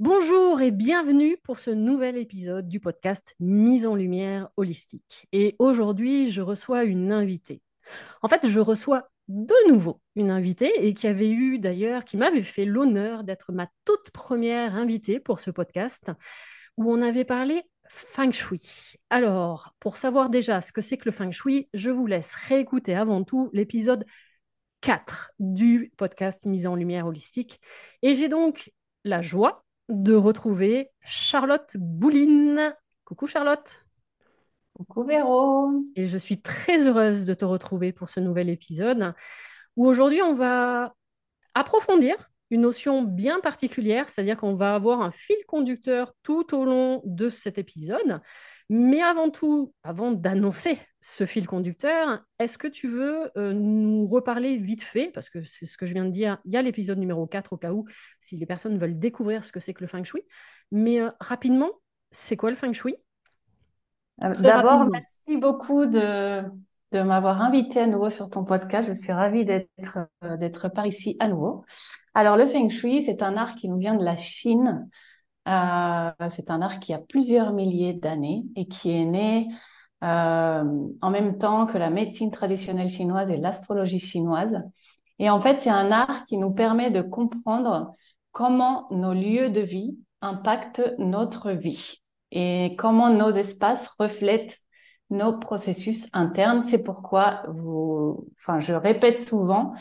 Bonjour et bienvenue pour ce nouvel épisode du podcast Mise en lumière holistique. Et aujourd'hui, je reçois une invitée. En fait, je reçois de nouveau une invitée et qui avait eu d'ailleurs, qui m'avait fait l'honneur d'être ma toute première invitée pour ce podcast où on avait parlé feng shui. Alors, pour savoir déjà ce que c'est que le feng shui, je vous laisse réécouter avant tout l'épisode 4 du podcast Mise en lumière holistique. Et j'ai donc la joie de retrouver Charlotte Bouline. Coucou Charlotte. Coucou Véro. Et je suis très heureuse de te retrouver pour ce nouvel épisode où aujourd'hui on va approfondir une notion bien particulière, c'est-à-dire qu'on va avoir un fil conducteur tout au long de cet épisode. Mais avant tout, avant d'annoncer ce fil conducteur, est-ce que tu veux euh, nous reparler vite fait, parce que c'est ce que je viens de dire, il y a l'épisode numéro 4 au cas où, si les personnes veulent découvrir ce que c'est que le feng shui. Mais euh, rapidement, c'est quoi le feng shui? Euh, D'abord, merci beaucoup de, de m'avoir invité à nouveau sur ton podcast. Je suis ravie d'être d'être par ici à nouveau. Alors, le feng shui, c'est un art qui nous vient de la Chine. C'est un art qui a plusieurs milliers d'années et qui est né euh, en même temps que la médecine traditionnelle chinoise et l'astrologie chinoise. Et en fait, c'est un art qui nous permet de comprendre comment nos lieux de vie impactent notre vie et comment nos espaces reflètent nos processus internes. C'est pourquoi enfin, je répète souvent,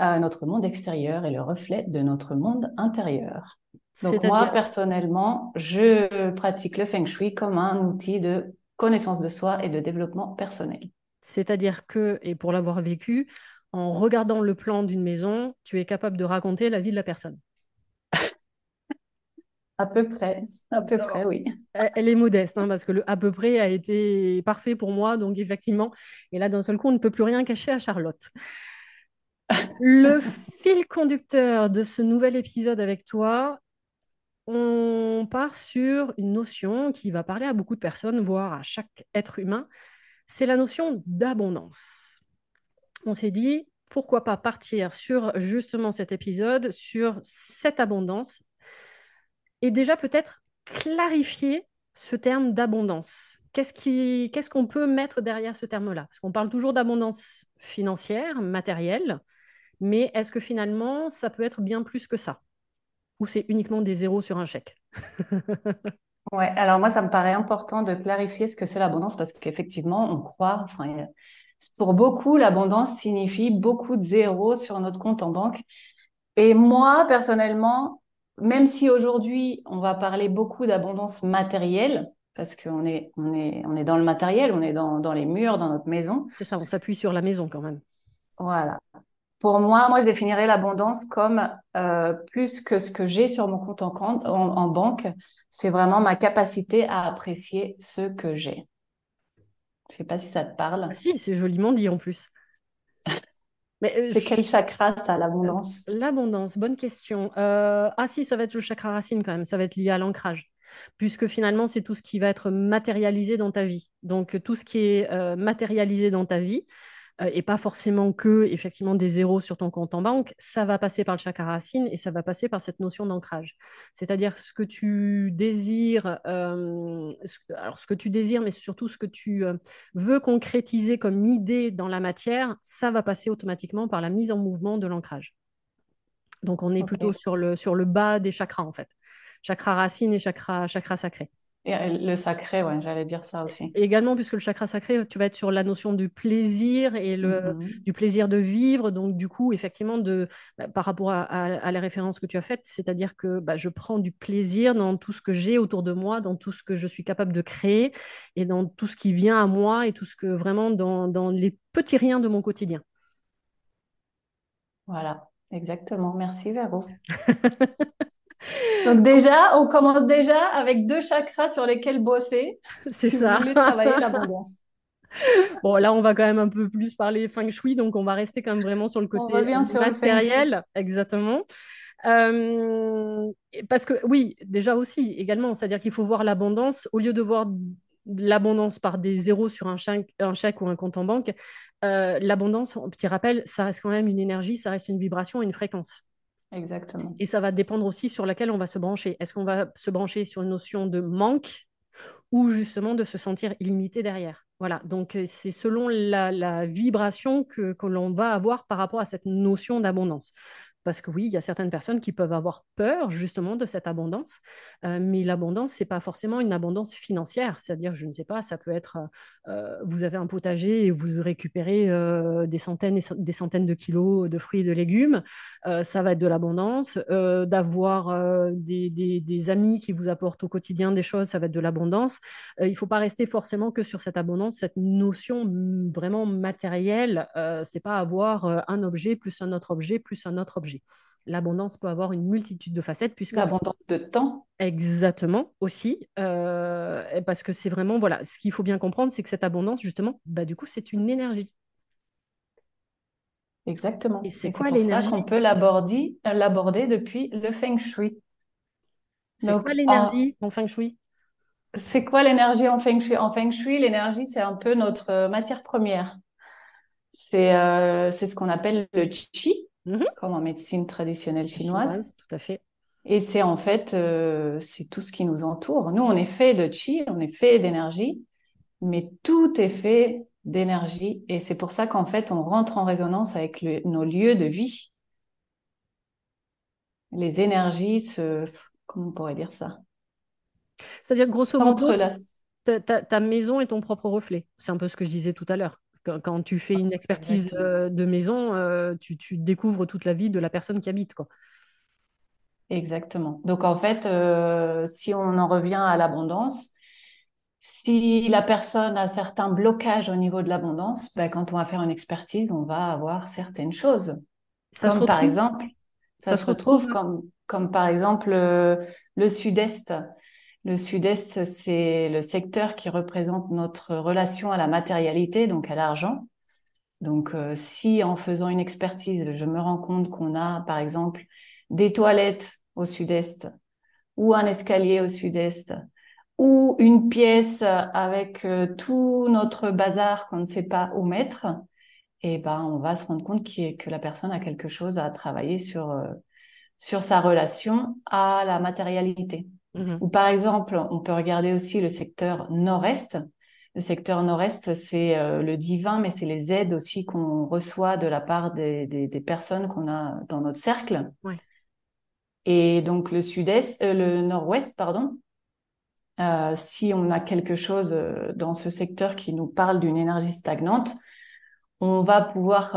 euh, notre monde extérieur est le reflet de notre monde intérieur. Donc moi, personnellement, je pratique le feng shui comme un outil de connaissance de soi et de développement personnel. C'est-à-dire que, et pour l'avoir vécu, en regardant le plan d'une maison, tu es capable de raconter la vie de la personne. à peu près, à peu près, oui. Elle est modeste, hein, parce que le à peu près a été parfait pour moi, donc effectivement, et là d'un seul coup, on ne peut plus rien cacher à Charlotte. Le fil conducteur de ce nouvel épisode avec toi, on part sur une notion qui va parler à beaucoup de personnes, voire à chaque être humain, c'est la notion d'abondance. On s'est dit, pourquoi pas partir sur justement cet épisode, sur cette abondance, et déjà peut-être clarifier ce terme d'abondance. Qu'est-ce qu'on peut mettre derrière ce terme-là? Parce qu'on parle toujours d'abondance financière, matérielle, mais est-ce que finalement, ça peut être bien plus que ça? Ou c'est uniquement des zéros sur un chèque? Ouais, alors moi, ça me paraît important de clarifier ce que c'est l'abondance parce qu'effectivement, on croit, enfin, pour beaucoup, l'abondance signifie beaucoup de zéros sur notre compte en banque. Et moi, personnellement, même si aujourd'hui, on va parler beaucoup d'abondance matérielle, parce qu'on est, on est, on est dans le matériel, on est dans, dans les murs, dans notre maison. C'est ça, on s'appuie sur la maison quand même. Voilà. Pour moi, moi, je définirais l'abondance comme euh, plus que ce que j'ai sur mon compte en, en, banque, c'est vraiment ma capacité à apprécier ce que j'ai. Je ne sais pas si ça te parle. Ah, si, c'est joliment dit en plus. Euh, c'est quel chakra ça, l'abondance? L'abondance, bonne question. Euh, ah si, ça va être le chakra racine quand même, ça va être lié à l'ancrage puisque finalement, c'est tout ce qui va être matérialisé dans ta vie. Donc, tout ce qui est matérialisé dans ta vie, euh, et pas forcément que effectivement des zéros sur ton compte en banque, ça va passer par le chakra racine et ça va passer par cette notion d'ancrage. C'est-à-dire ce que tu désires, euh, alors ce que tu désires, mais surtout ce que tu euh, veux concrétiser comme idée dans la matière, ça va passer automatiquement par la mise en mouvement de l'ancrage. Donc on est plutôt sur le, sur le bas des chakras en fait. Chakra racine et chakra, chakra sacré. Et euh, le sacré, ouais, j'allais dire ça aussi. Et également, puisque le chakra sacré, tu vas être sur la notion du plaisir et le, mm-hmm. du plaisir de vivre. Donc, du coup, effectivement, de, bah, par rapport à, à, les références que tu as faites, c'est-à-dire que bah, je prends du plaisir dans tout ce que j'ai autour de moi, dans tout ce que je suis capable de créer et dans tout ce qui vient à moi et tout ce que vraiment dans, dans les petits riens de mon quotidien. Voilà, exactement. Merci, Véro. Donc déjà, on commence déjà avec deux chakras sur lesquels bosser. C'est si ça. Vous voulez travailler l'abondance. Bon, là, on va quand même un peu plus parler feng shui, donc on va rester quand même vraiment sur le côté matériel. Exactement. Euh, parce que oui, déjà aussi, également, c'est-à-dire qu'il faut voir l'abondance, au lieu de voir l'abondance par des zéros sur un chèque, un chèque ou un compte en banque, euh, l'abondance, petit rappel, ça reste quand même une énergie, ça reste une vibration et une fréquence. Exactement. Et ça va dépendre aussi sur laquelle on va se brancher. Est-ce qu'on va se brancher sur une notion de manque ou justement de se sentir illimité derrière? Voilà, donc euh, c'est selon la, vibration que l'on va avoir par rapport à cette notion d'abondance. Parce que oui, il y a certaines personnes qui peuvent avoir peur justement de cette abondance, euh, mais l'abondance, c'est pas forcément une abondance financière. C'est-à-dire, je ne sais pas, ça peut être, euh, vous avez un potager et vous récupérez euh, des centaines et des centaines de kilos de fruits et de légumes. ça va être de l'abondance. D'avoir des, des, des, amis qui vous apportent au quotidien des choses, ça va être de l'abondance. il ne faut pas rester forcément que sur cette abondance, cette notion vraiment matérielle. c'est pas avoir un objet plus un autre objet plus un autre objet L'abondance peut avoir une multitude de facettes puisque l'abondance de temps. Exactement aussi, euh, parce que c'est vraiment voilà, ce qu'il faut bien comprendre, c'est que cette abondance justement, bah du coup, c'est une énergie. Exactement. Et c'est quoi l'énergie qu'on peut l'aborder, l'aborder depuis le feng shui. C'est quoi l'énergie en feng shui? C'est quoi l'énergie en feng shui? En feng shui, l'énergie, c'est un peu notre matière première. C'est euh, c'est ce qu'on appelle le qi. Mhm. comme en médecine traditionnelle chinoise. Tout à fait. Et c'est en fait, euh, c'est tout ce qui nous entoure. Nous, on est fait de chi, on est fait d'énergie, mais tout est fait d'énergie. Et c'est pour ça qu'en fait, on rentre en résonance avec nos lieux de vie. Les énergies se... Comment on pourrait dire ça? C'est-à-dire, grosso modo, ta, ta maison est ton propre reflet. C'est un peu ce que je disais tout à l'heure. Quand, tu fais une expertise euh, de maison, euh, tu, découvres toute la vie de la personne qui habite. Quoi. Exactement. Donc en fait, euh, si on en revient à l'abondance, si la personne a certains blocages au niveau de l'abondance, ben, quand on va faire une expertise, on va avoir certaines choses. Ça comme par exemple, ça, se retrouve, comme, comme par exemple le sud-est. Le sud-est, c'est le secteur qui représente notre relation à la matérialité, donc à l'argent. Donc, euh, si en faisant une expertise, je me rends compte qu'on a, par exemple, des toilettes au sud-est, ou un escalier au sud-est, ou une pièce avec euh, tout notre bazar qu'on ne sait pas où mettre, et eh ben, on va se rendre compte que la personne a quelque chose à travailler sur, euh, sur sa relation à la matérialité. Mhm. Ou par exemple, on peut regarder aussi le secteur nord-est. Le secteur nord-est, c'est euh, le divin, mais c'est les aides aussi qu'on reçoit de la part des, des, personnes qu'on a dans notre cercle. Et donc le sud-est, euh, le nord-ouest, pardon. Euh, si on a quelque chose dans ce secteur qui nous parle d'une énergie stagnante, on va pouvoir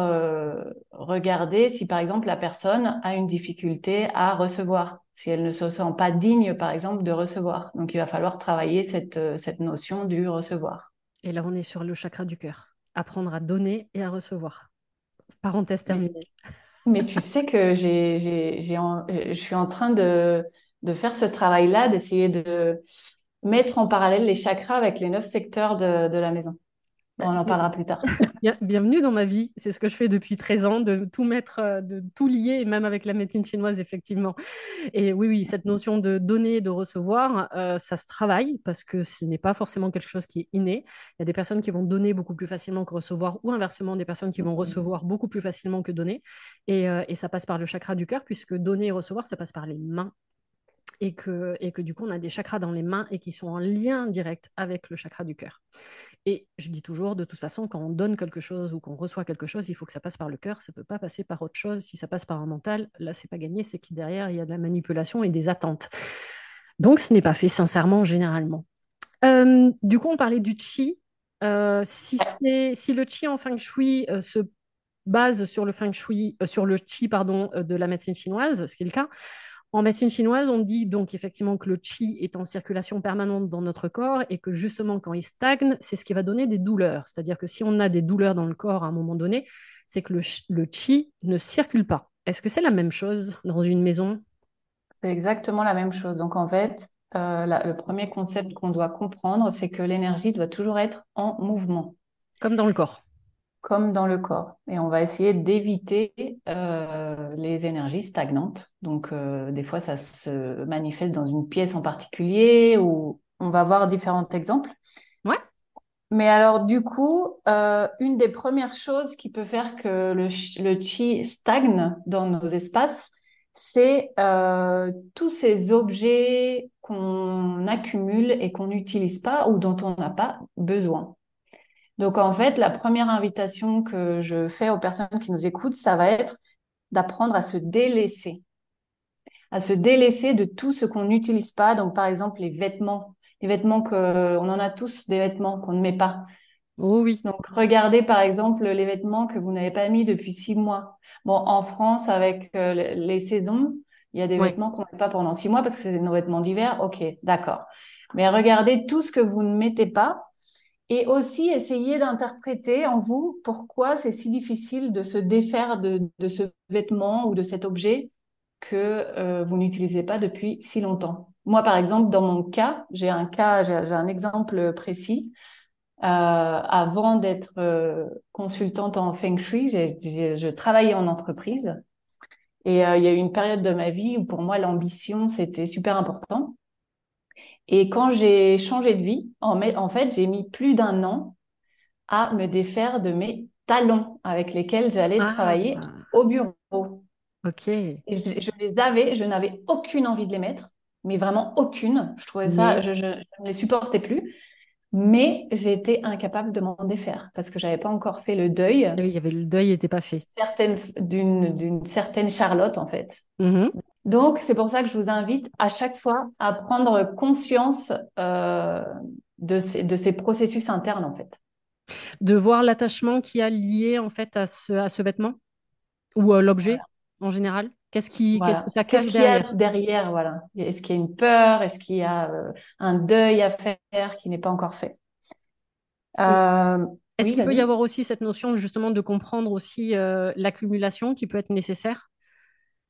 regarder si par exemple la personne a une difficulté à recevoir si elle ne se sent pas digne, par exemple, de recevoir. Donc, il va falloir travailler cette, euh, cette notion du recevoir. Et là, on est sur le chakra du cœur. Apprendre à donner et à recevoir. Parenthèse terminée. Mais, tu sais que j'ai, j'ai, j'ai je suis en train de, de faire ce travail-là, d'essayer de mettre en parallèle les chakras avec les neuf secteurs de, de la maison. On en parlera plus tard. Bienvenue dans ma vie. C'est ce que je fais depuis 13 ans, de tout mettre, euh, de tout lier, même avec la médecine chinoise, effectivement. Et oui, oui, cette notion de donner et de recevoir, euh, ça se travaille parce que ce n'est pas forcément quelque chose qui est inné. Il y a des personnes qui vont donner beaucoup plus facilement que recevoir, ou inversement, des personnes qui vont recevoir beaucoup plus facilement que donner. Et, euh, et ça passe par le chakra du cœur, puisque donner et recevoir, ça passe par les mains et que, et que du coup, on a des chakras dans les mains et qui sont en lien direct avec le chakra du cœur. Et je dis toujours, de toute façon, quand on donne quelque chose ou qu'on reçoit quelque chose, il faut que ça passe par le cœur. Ça ne peut pas passer par autre chose. Si ça passe par un mental, là, c'est pas gagné. C'est que derrière, il y a de la manipulation et des attentes. Donc, ce n'est pas fait sincèrement, généralement. Euh, du coup, on parlait du chi. Euh, si, le chi en feng shui euh, se base sur le feng shui, sur le chi pardon, de la médecine chinoise, ce qui est le cas, en médecine chinoise, on dit donc effectivement que le qi est en circulation permanente dans notre corps et que justement quand il stagne, c'est ce qui va donner des douleurs. C'est-à-dire que si on a des douleurs dans le corps à un moment donné, c'est que le, le qi ne circule pas. Est-ce que c'est la même chose dans une maison? C'est exactement la même chose. Donc en fait, euh, le premier concept qu'on doit comprendre, c'est que l'énergie doit toujours être en mouvement. Comme dans le corps comme dans le corps. Et on va essayer d'éviter euh, les énergies stagnantes. Donc, euh, des fois, ça se manifeste dans une pièce en particulier ou on va voir différents exemples. Ouais. Mais alors, du coup, euh, une des premières choses qui peut faire que le, le chi stagne dans nos espaces, c'est tous ces objets qu'on accumule et qu'on n'utilise pas ou dont on n'a pas besoin. Donc en fait, la première invitation que je fais aux personnes qui nous écoutent, ça va être d'apprendre à se délaisser, à se délaisser de tout ce qu'on n'utilise pas. Donc par exemple les vêtements, les vêtements que on en a tous des vêtements qu'on ne met pas. Oh oui. Donc regardez par exemple les vêtements que vous n'avez pas mis depuis six mois. Bon, en France avec euh, les saisons, il y a des vêtements qu'on ne met pas pendant six mois parce que c'est nos vêtements d'hiver. Ok, d'accord. Mais regardez tout ce que vous ne mettez pas et aussi essayer d'interpréter en vous pourquoi c'est si difficile de se défaire de, ce vêtement ou de cet objet que euh, vous n'utilisez pas depuis si longtemps. Moi, par exemple, dans mon cas, j'ai un cas, j'ai un exemple précis. Euh, avant d'être euh, consultante en feng shui, je travaillais en entreprise et il y a eu une période de ma vie où pour moi l'ambition c'était super important. Et quand j'ai changé de vie, en, en fait, j'ai mis plus d'un an à me défaire de mes talons avec lesquels j'allais ah. travailler au bureau. Ok. je, les avais, je n'avais aucune envie de les mettre, mais vraiment aucune. Je trouvais ça, je, je, ne les supportais plus. Mais j'ai été incapable de m'en défaire parce que j'avais pas encore fait le deuil. Oui, il y avait le deuil n'était pas fait. D'une certaine Charlotte en fait. Mm-hmm. Donc, c'est pour ça que je vous invite à chaque fois à prendre conscience euh, de, ces, de ces processus internes, en fait. De voir l'attachement qui a lié, en fait, à ce, à ce vêtement ou à l'objet en général? Qu'est-ce qui, qu'est-ce que ça cache derrière y a derrière? voilà. Est-ce qu'il y a une peur? Est-ce qu'il y a euh, un deuil à faire qui n'est pas encore fait? Euh, Est-ce qu'il peut y avoir aussi cette notion justement de comprendre aussi l'accumulation qui peut être nécessaire?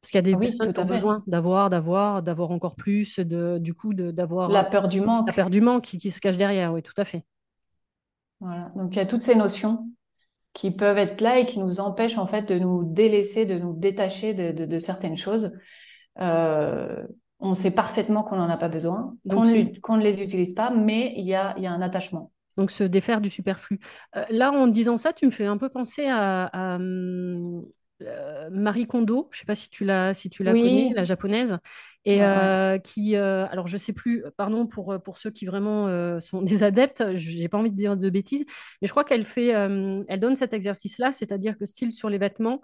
Parce qu'il y a des personnes qui ont besoin d'avoir, d'avoir, d'avoir encore plus, de, du coup, d'avoir. La peur du manque. La peur du manque qui, se cache derrière, oui, tout à fait. Voilà. Donc, il y a toutes ces notions qui peuvent être là et qui nous empêchent, en fait, de nous délaisser, de nous détacher de, certaines choses. Euh, on sait parfaitement qu'on n'en a pas besoin, qu'on ne les utilise pas, mais il y a, y a un attachement. Donc, se défaire du superflu. Euh, là, en disant ça, tu me fais un peu penser à, hum, euh, Marie Kondo, je ne sais pas si tu la, si tu la connais, la japonaise, et euh, qui, euh, alors je sais plus, pardon pour, pour ceux qui vraiment sont des adeptes, j'ai pas envie de dire de bêtises, mais je crois qu'elle fait, elle donne cet exercice-là, c'est-à-dire que style sur les vêtements,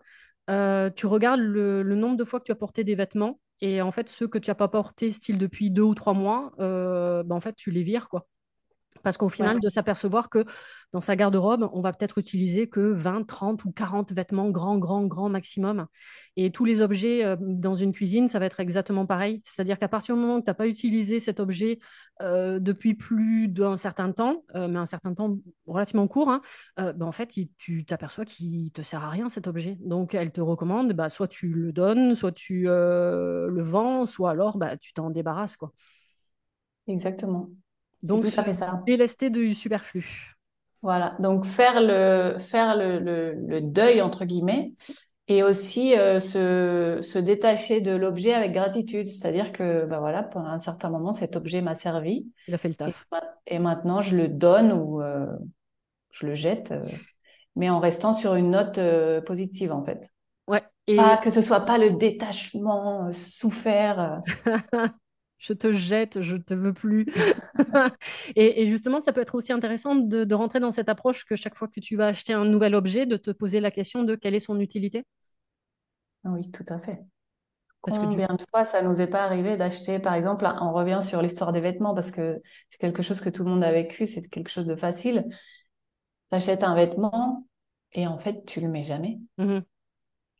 tu regardes le, nombre de fois que tu as porté des vêtements, et en fait ceux que tu n'as pas porté style depuis deux ou trois mois, bah, en fait tu les vires quoi Parce qu'au final, de s'apercevoir que dans sa garde-robe, on va peut-être utiliser que 20, 30 ou 40 vêtements, grand, grand, grand maximum. Et tous les objets euh, dans une cuisine, ça va être exactement pareil. C'est-à-dire qu'à partir du moment où tu n'as pas utilisé cet objet euh, depuis plus d'un certain temps, euh, mais un certain temps relativement court, hein, ben, en fait, tu t'aperçois qu'il ne te sert à rien cet objet. Donc, elle te recommande, bah, soit tu le donnes, soit tu le vends, soit alors bah, tu t'en débarrasses. Quoi. Exactement. Donc, tout fait ça. délester du superflu. Voilà, donc faire le, faire le, le, deuil, entre guillemets, et aussi euh, se, se, détacher de l'objet avec gratitude. C'est-à-dire que, ben voilà, pendant un certain moment, cet objet m'a servi. Il a fait le taf. Et, maintenant, je le donne ou euh, je le jette, euh, mais en restant sur une note positive, en fait. Ouais. Et... Pas, que ce soit pas le détachement souffert. je te jette, je te veux plus. et, justement, ça peut être aussi intéressant de, rentrer dans cette approche que chaque fois que tu vas acheter un nouvel objet, de te poser la question de quelle est son utilité. Oui, tout à fait. Parce Combien que de fois ça nous est pas arrivé d'acheter, par exemple, on revient sur l'histoire des vêtements parce que c'est quelque chose que tout le monde a vécu, c'est quelque chose de facile. Tu achètes un vêtement et en fait, tu le mets jamais. Mmh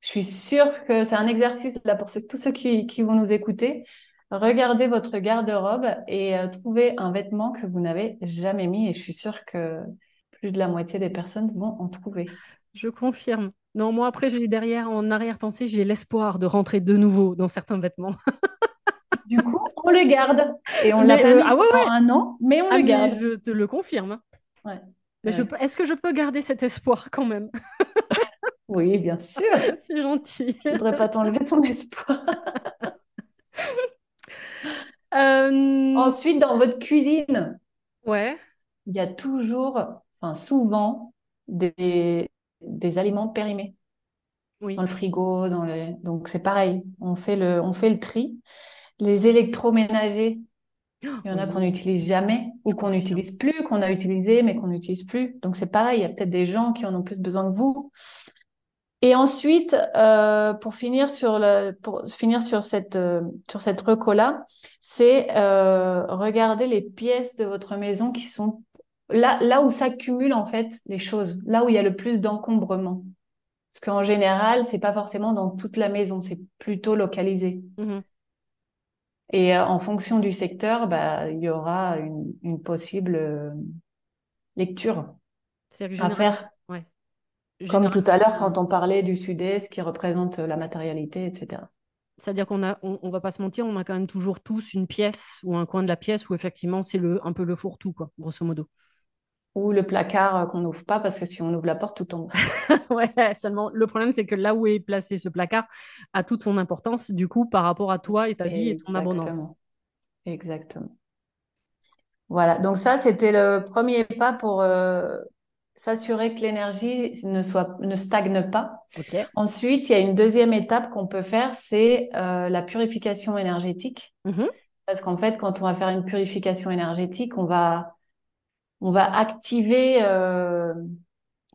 je suis sûre que c'est un exercice là pour tous ceux qui, qui vont nous écouter regardez votre garde-robe et euh, trouvez un vêtement que vous n'avez jamais mis. Et je suis sûre que plus de la moitié des personnes vont en trouver. Je confirme. Non, moi après, j'ai derrière, en arrière-pensée, j'ai l'espoir de rentrer de nouveau dans certains vêtements. du coup, on le garde. Et on l'a pas mis euh, un an, mais on ah, le garde. Je te le confirme. Ouais. Mais est-ce que je peux garder cet espoir quand même? Oui, bien sûr. C'est gentil. Je ne voudrais pas t'enlever ton espoir. Euh, Ensuite, dans votre cuisine, ouais. il y a toujours, enfin souvent, des, des aliments périmés. Oui. Dans le frigo, dans les... donc c'est pareil, on fait, le, on fait le tri. Les électroménagers, il y en a qu'on n'utilise jamais ou qu'on n'utilise plus, qu'on a utilisé mais qu'on n'utilise plus. Donc c'est pareil, il y a peut-être des gens qui en ont plus besoin que vous. Et ensuite, euh, pour finir sur le, pour finir sur cette euh, sur cette reco là, c'est euh, regarder les pièces de votre maison qui sont là là où s'accumulent en fait les choses, là où il y a le plus d'encombrement. Parce qu'en général, c'est pas forcément dans toute la maison, c'est plutôt localisé. Mmh Et euh, en fonction du secteur, bah, il y aura une, une possible euh, lecture à faire. Comme tout à l'heure, quand on parlait du sud-est qui représente la matérialité, etc. C'est-à-dire qu'on a, on, va pas se mentir, on a quand même toujours tous une pièce ou un coin de la pièce où effectivement c'est le, un peu le fourre-tout, quoi, grosso modo. Ou le placard euh, qu'on n'ouvre pas parce que si on ouvre la porte, tout tombe. ouais, seulement le problème c'est que là où est placé ce placard a toute son importance du coup par rapport à toi et ta vie et ton abondance. Exactement. Voilà, donc ça c'était le premier pas pour euh, s'assurer que l'énergie ne soit ne stagne pas. Ensuite, il y a une deuxième étape qu'on peut faire, c'est euh, la purification énergétique. Mm-hmm. Parce qu'en fait, quand on va faire une purification énergétique, on va on va activer. Euh...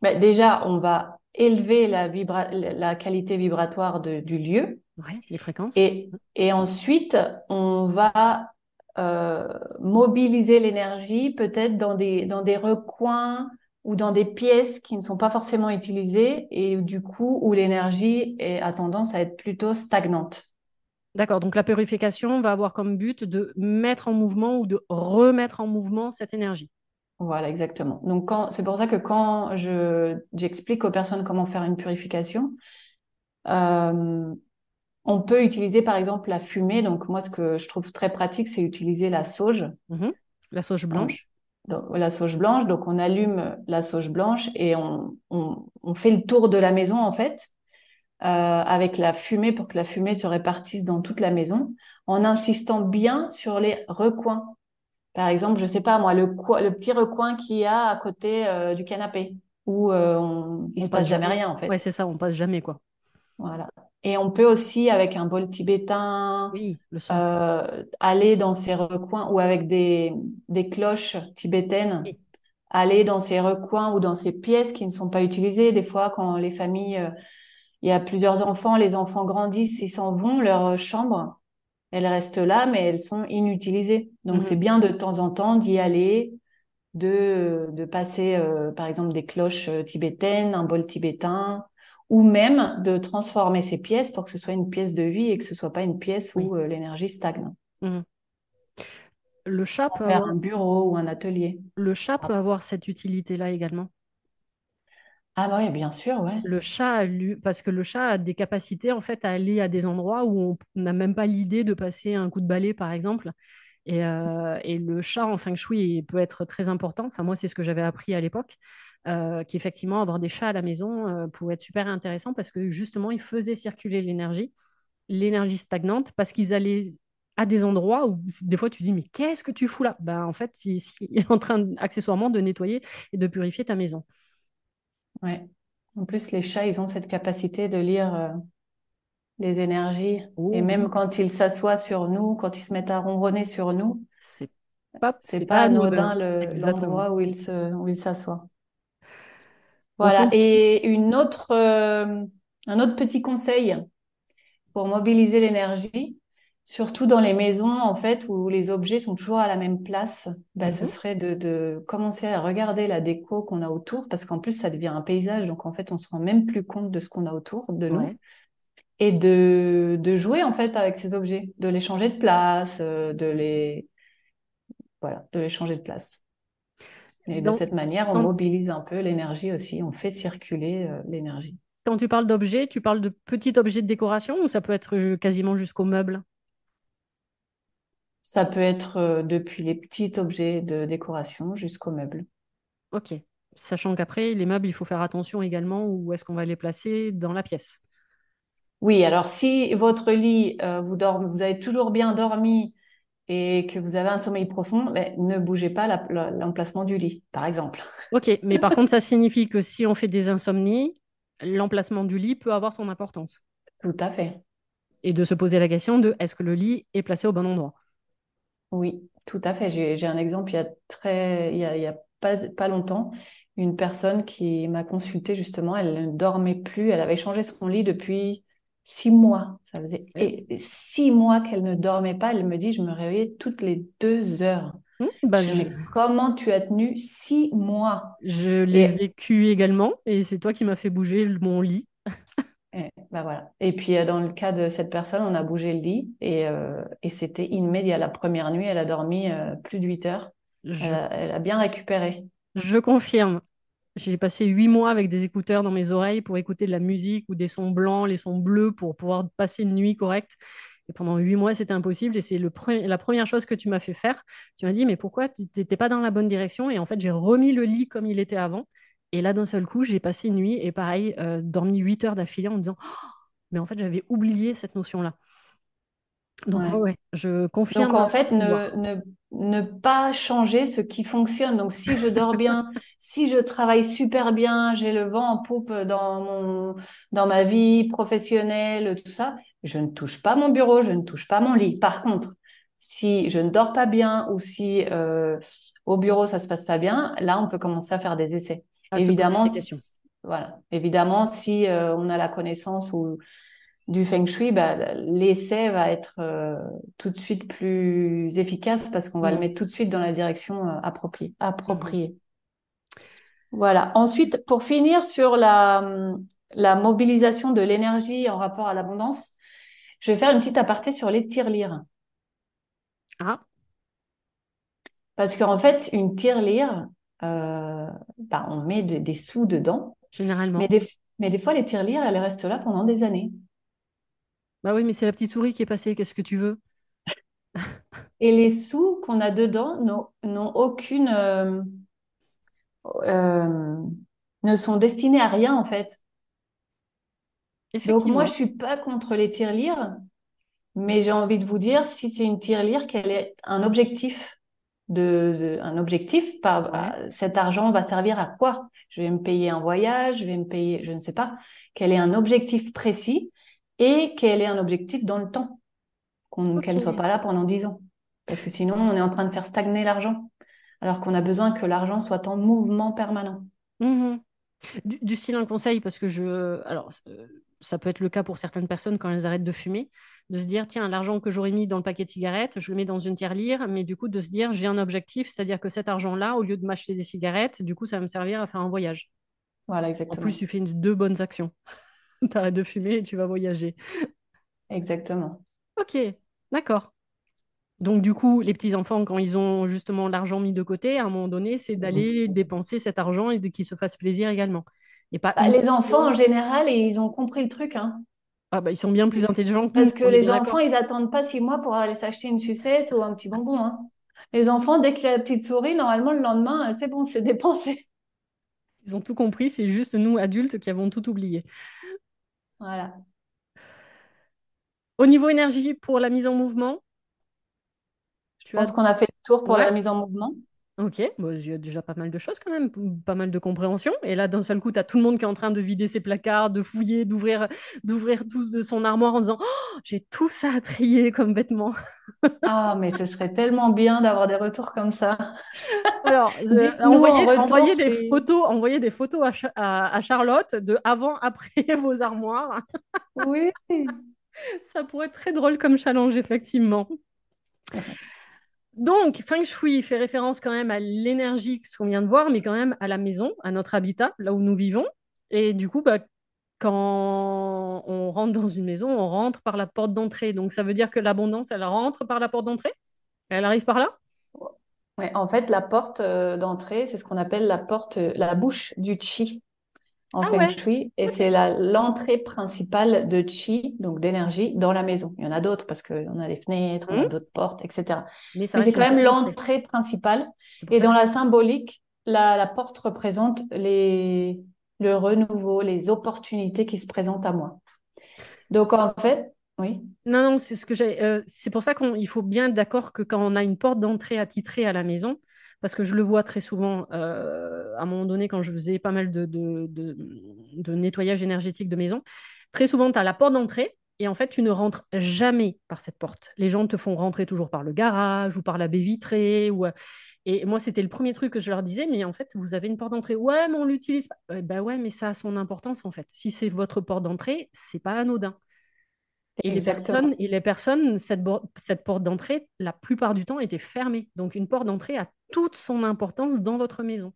Ben, déjà, on va élever la, vibra la qualité vibratoire de, du lieu. les fréquences. Et, et ensuite, on va euh, mobiliser l'énergie peut-être dans des, dans des recoins ou dans des pièces qui ne sont pas forcément utilisées et du coup où l'énergie a tendance à être plutôt stagnante. D'accord, donc la purification va avoir comme but de mettre en mouvement ou de remettre en mouvement cette énergie. Voilà, exactement. Donc c'est pour ça que quand je j'explique aux personnes comment faire une purification, euh, on peut utiliser par exemple la fumée. Donc moi, ce que je trouve très pratique, c'est utiliser la sauge. Mhm. La sauge blanche la sauge blanche. Donc, on allume la sauge blanche et on, on, fait le tour de la maison, en fait, euh, avec la fumée pour que la fumée se répartisse dans toute la maison, en insistant bien sur les recoins. Par exemple, je sais pas moi, le, le petit recoin qu'il y a à côté euh, du canapé, où euh, on, il se passe jamais rien, en fait. Ouais, c'est ça, on passe jamais, quoi. Voilà. Et on peut aussi, avec un bol tibétain, euh, aller dans ces recoins ou avec des, des cloches tibétaines, aller dans ces recoins ou dans ces pièces qui ne sont pas utilisées. Des fois, quand les familles, euh, il y a plusieurs enfants, les enfants grandissent, ils s'en vont, leur chambre, elles restent là, mais elles sont inutilisées. Donc, c'est mhm. bien de temps en temps d'y aller, de, de passer, euh, par exemple, des cloches tibétaines, un bol tibétain, ou même de transformer ces pièces pour que ce soit une pièce de vie et que ce soit pas une pièce où euh, l'énergie stagne. Mmh. Le chat peut faire un bureau ou un atelier. Le chat peut avoir cette utilité-là également? Ah oui, bien sûr, ouais. Le chat, parce que le chat a des capacités en fait à aller à des endroits où on n'a même pas l'idée de passer un coup de balai, par exemple. Et, euh, et, le chat en feng shui peut être très important. Enfin, moi, c'est ce que j'avais appris à l'époque, euh, qu'effectivement, avoir des chats à la maison euh, pouvait être super intéressant parce que justement, ils faisaient circuler l'énergie, l'énergie stagnante, parce qu'ils allaient à des endroits où des fois tu dis mais qu'est-ce que tu fous là? Ben, En fait, il, est en train accessoirement de nettoyer et de purifier ta maison. Ouais. En plus, les chats, ils ont cette capacité de lire euh, les énergies. Oh et même quand ils s'assoient sur nous, quand ils se mettent à ronronner sur nous, c'est pas, c'est pas, anodin l'endroit où ils s'assoient. Voilà. Et une autre, euh, un autre petit conseil pour mobiliser l'énergie, Surtout dans les maisons, en fait, où les objets sont toujours à la même place, bah, ce mhm. serait de, commencer à regarder la déco qu'on a autour, parce qu'en plus, ça devient un paysage, donc en fait, on se rend même plus compte de ce qu'on a autour de nous. Et de, jouer, en fait, avec ces objets, de les changer de place, euh, de les... Voilà, de les changer de place. Et de cette manière, on mobilise un peu l'énergie aussi, on fait circuler euh, l'énergie. Quand tu parles d'objets, tu parles de petits objets de décoration ou ça peut être euh, quasiment jusqu'au meuble? Ça peut être euh, depuis les petits objets de décoration jusqu'aux meubles. Ok. Sachant qu'après, les meubles, il faut faire attention également où est-ce qu'on va les placer dans la pièce. Oui, alors si votre lit, euh, vous, dormez, vous avez toujours bien dormi et que vous avez un sommeil profond, ben, ne bougez pas l'emplacement du lit, par exemple. Ok, mais par contre, ça signifie que si on fait des insomnies, l'emplacement du lit peut avoir son importance. Tout à fait. Et de se poser la question de est-ce que le lit est placé au bon endroit? Oui, tout à fait. J'ai un exemple il y a très, il y a, pas, pas longtemps, une personne qui m'a consulté justement, elle ne dormait plus, elle avait changé son lit depuis six mois. Ça faisait et six mois qu'elle ne dormait pas. Elle me dit, je me réveillais toutes les deux heures. Mmh, bah, comment tu as tenu six mois? Je l'ai vécu également et c'est toi qui m'as fait bouger mon lit. Et, bah voilà. et puis, euh, dans le cas de cette personne, on a bougé le lit et, euh, et c'était immédiat. La première nuit, elle a dormi euh, plus de 8 heures. Elle, a, bien récupéré. Je confirme. J'ai passé huit mois avec des écouteurs dans mes oreilles pour écouter de la musique ou des sons blancs, les sons bleus pour pouvoir passer une nuit correcte. Et pendant huit mois, c'était impossible. Et c'est la première chose que tu m'as fait faire. Tu m'as dit, mais pourquoi tu n'étais pas dans la bonne direction? Et en fait, j'ai remis le lit comme il était avant. Et là, d'un seul coup, j'ai passé une nuit et pareil, euh, dormi 8 heures d'affilée en me disant oh, Mais en fait, j'avais oublié cette notion-là. Donc, ouais. je confirme. Donc, en fait, ne, ne, ne, pas changer ce qui fonctionne. Donc, si je dors bien, si je travaille super bien, j'ai le vent en poupe dans, mon, dans ma vie professionnelle, tout ça, je ne touche pas mon bureau, je ne touche pas mon lit. Par contre, si je ne dors pas bien ou si euh, au bureau ça se passe pas bien, là, on peut commencer à faire des essais évidemment, si, voilà. Évidemment, si euh, on a la connaissance ou, du feng shui, bah, l'essai va être euh, tout de suite plus efficace parce qu'on va le mm. mettre tout de suite dans la direction euh, appropriée. appropriée. Mm-hmm. Voilà. Ensuite, pour finir sur la, la mobilisation de l'énergie en rapport à l'abondance, je vais faire une petite aparté sur les tirelires. Ah. Parce qu'en fait, une tirelire, euh, bah, on met des sous dedans. Généralement. Mais des, mais des fois, les tirelires, elles restent là pendant des années. Bah oui, mais c'est la petite souris qui est passée. Qu'est-ce que tu veux? Et les sous qu'on a dedans n'ont aucune. Euh, euh, ne sont destinés à rien, en fait. Donc, moi, je suis pas contre les tirelires, mais j'ai envie de vous dire, si c'est une tirelire, qu'elle ait un objectif de, un objectif. Par, bah, cet argent va servir à quoi? Je vais me payer un voyage, je vais me payer, je ne sais pas. Quel est un objectif précis et quel est un objectif dans le temps Qu'elle ne soit pas là pendant dix ans. Parce que sinon, on est en train de faire stagner l'argent. Alors qu'on a besoin que l'argent soit en mouvement permanent. Mmh du, style un conseil, parce que je. Alors, ça peut être le cas pour certaines personnes quand elles arrêtent de fumer, de se dire, tiens, l'argent que j'aurais mis dans le paquet de cigarettes, je le mets dans une tirelire, mais du coup, de se dire, j'ai un objectif, c'est-à-dire que cet argent-là, au lieu de m'acheter des cigarettes, du coup, ça va me servir à faire un voyage. Voilà, exactement. En plus, tu fais deux bonnes actions. tu arrêtes de fumer et tu vas voyager. Exactement. Ok, d'accord. Donc, du coup, les petits-enfants, quand ils ont justement l'argent mis de côté, à un moment donné, c'est d'aller dépenser cet argent et de qu'ils se fassent plaisir également. Et pas bah, les enfants, en général, et ils ont compris le truc. Hein. Ah bah, ils sont bien plus intelligents que Parce que les enfants, ils attendent pas six mois pour aller s'acheter une sucette ou un petit bonbon. Hein. Les enfants, dès qu'il y a la petite souris, normalement, le lendemain, c'est bon, c'est dépensé. Ils ont tout compris, c'est juste nous, adultes, qui avons tout oublié. Voilà. Au niveau énergie, pour la mise en mouvement, je pense qu'on a fait le tour pour la mise en mouvement. Ok, bon, il y a déjà pas mal de choses quand même, pas mal de compréhension. Et là, d'un seul coup, tu as tout le monde qui est en train de vider ses placards, de fouiller, d'ouvrir, d'ouvrir tout de son armoire en disant oh, J'ai tout ça à trier comme vêtements. ah, mais ce serait tellement bien d'avoir des retours comme ça. Alors, euh, envoyez, des photos, envoyez des photos à, à, Charlotte de avant-après vos armoires. oui. Ça pourrait être très drôle comme challenge, effectivement. Donc, Feng Shui fait référence quand même à l'énergie, ce qu'on vient de voir, mais quand même à la maison, à notre habitat, là où nous vivons. Et du coup, bah, quand on rentre dans une maison, on rentre par la porte d'entrée. Donc, ça veut dire que l'abondance, elle rentre par la porte d'entrée? Elle arrive par là? Ouais, en fait, la porte euh, d'entrée, c'est ce qu'on appelle la porte, la bouche du chi en ah feng shui et c'est l'entrée principale de chi, donc d'énergie, dans la maison. Il y en a d'autres parce qu'on a des fenêtres, on a mmh. d'autres portes, etc. Mais, c'est quand même l'entrée principale. Et dans la symbolique, la, porte représente les, le renouveau, les opportunités qui se présentent à moi. Donc en fait, oui. Non, non, c'est ce que j'ai. Euh, c'est pour ça qu'il faut bien être d'accord que quand on a une porte d'entrée attitrée à la maison, parce que je le vois très souvent euh, à un moment donné quand je faisais pas mal de, de, nettoyage énergétique de maison. Très souvent, tu as la porte d'entrée et en fait, tu ne rentres jamais par cette porte. Les gens te font rentrer toujours par le garage ou par la baie vitrée. Ou... Et moi, c'était le premier truc que je leur disais, mais en fait, vous avez une porte d'entrée. Ouais, mais on l'utilise pas. Ben ouais, mais ça a son importance en fait. Si c'est votre porte d'entrée, c'est pas anodin. Et les personnes, et les personnes cette, cette porte d'entrée, la plupart du temps, était fermée. Donc, une porte d'entrée a toute son importance dans votre maison.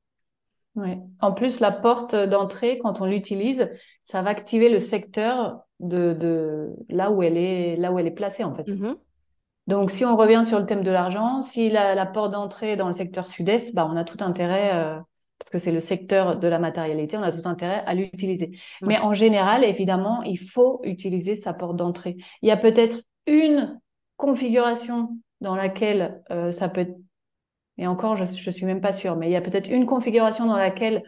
Oui. En plus, la porte d'entrée, quand on l'utilise, ça va activer le secteur de, de, là, où elle est, là où elle est placée, en fait. Mm-hmm. Donc, si on revient sur le thème de l'argent, si la, la porte d'entrée est dans le secteur sud-est, bah, on a tout intérêt euh, parce que c'est le secteur de la matérialité, on a tout intérêt à l'utiliser. Mais en général, évidemment, il faut utiliser sa porte d'entrée. Il y a peut-être une configuration dans laquelle euh, ça peut être, et encore, je ne suis même pas sûre, mais il y a peut-être une configuration dans laquelle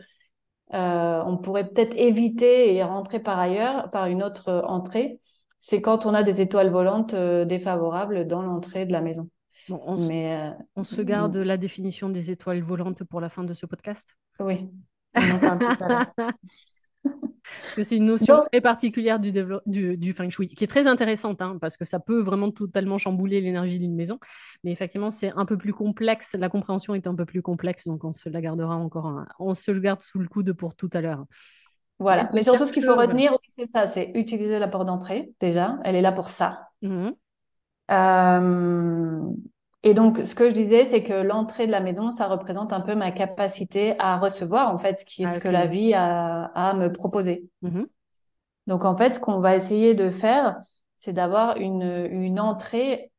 euh, on pourrait peut-être éviter et rentrer par ailleurs, par une autre entrée. C'est quand on a des étoiles volantes euh, défavorables dans l'entrée de la maison on, Mais, se, on se garde la définition des étoiles volantes pour la fin de ce podcast? Oui. parce que c'est une notion très particulière du, du, du, feng shui, qui est très intéressante, hein, parce que ça peut vraiment totalement chambouler l'énergie d'une maison. Mais effectivement, c'est un peu plus complexe. La compréhension est un peu plus complexe, donc on se la gardera encore. on se le garde sous le coude pour tout à l'heure. Voilà. Mais surtout, ce qu'il faut retenir, c'est ça, c'est utiliser la porte d'entrée, déjà. Elle est là pour ça. Mmh. Euh, et donc, ce que je disais, c'est que l'entrée de la maison, ça représente un peu ma capacité à recevoir, en fait, ce, qui, ce que la vie a, à me proposer. Mm-hmm. Donc, en fait, ce qu'on va essayer de faire, c'est d'avoir une, une entrée,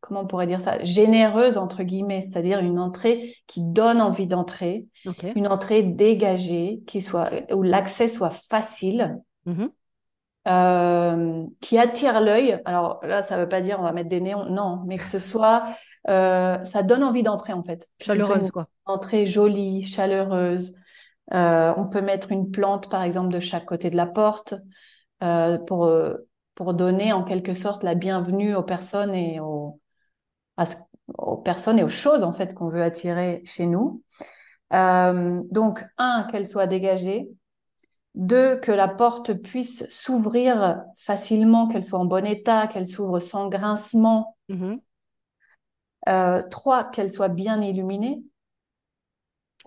comment on pourrait dire ça, généreuse, entre guillemets, c'est-à-dire une entrée qui donne envie d'entrer, une entrée dégagée, qui soit, où l'accès soit facile. Mm-hmm. Euh, qui attire l'œil. Alors là, ça veut pas dire on va mettre des néons, non, mais que ce soit, euh, ça donne envie d'entrer en fait. Chaleureuse quoi. Entrée jolie, chaleureuse. Euh, on peut mettre une plante par exemple de chaque côté de la porte pour pour donner en quelque sorte la bienvenue aux personnes et aux aux personnes et aux choses en fait qu'on veut attirer chez nous. donc un, qu'elle soit dégagée, deux, que la porte puisse s'ouvrir facilement, qu'elle soit en bon état, qu'elle s'ouvre sans grincement. Mm-hmm. Euh, trois, qu'elle soit bien illuminée.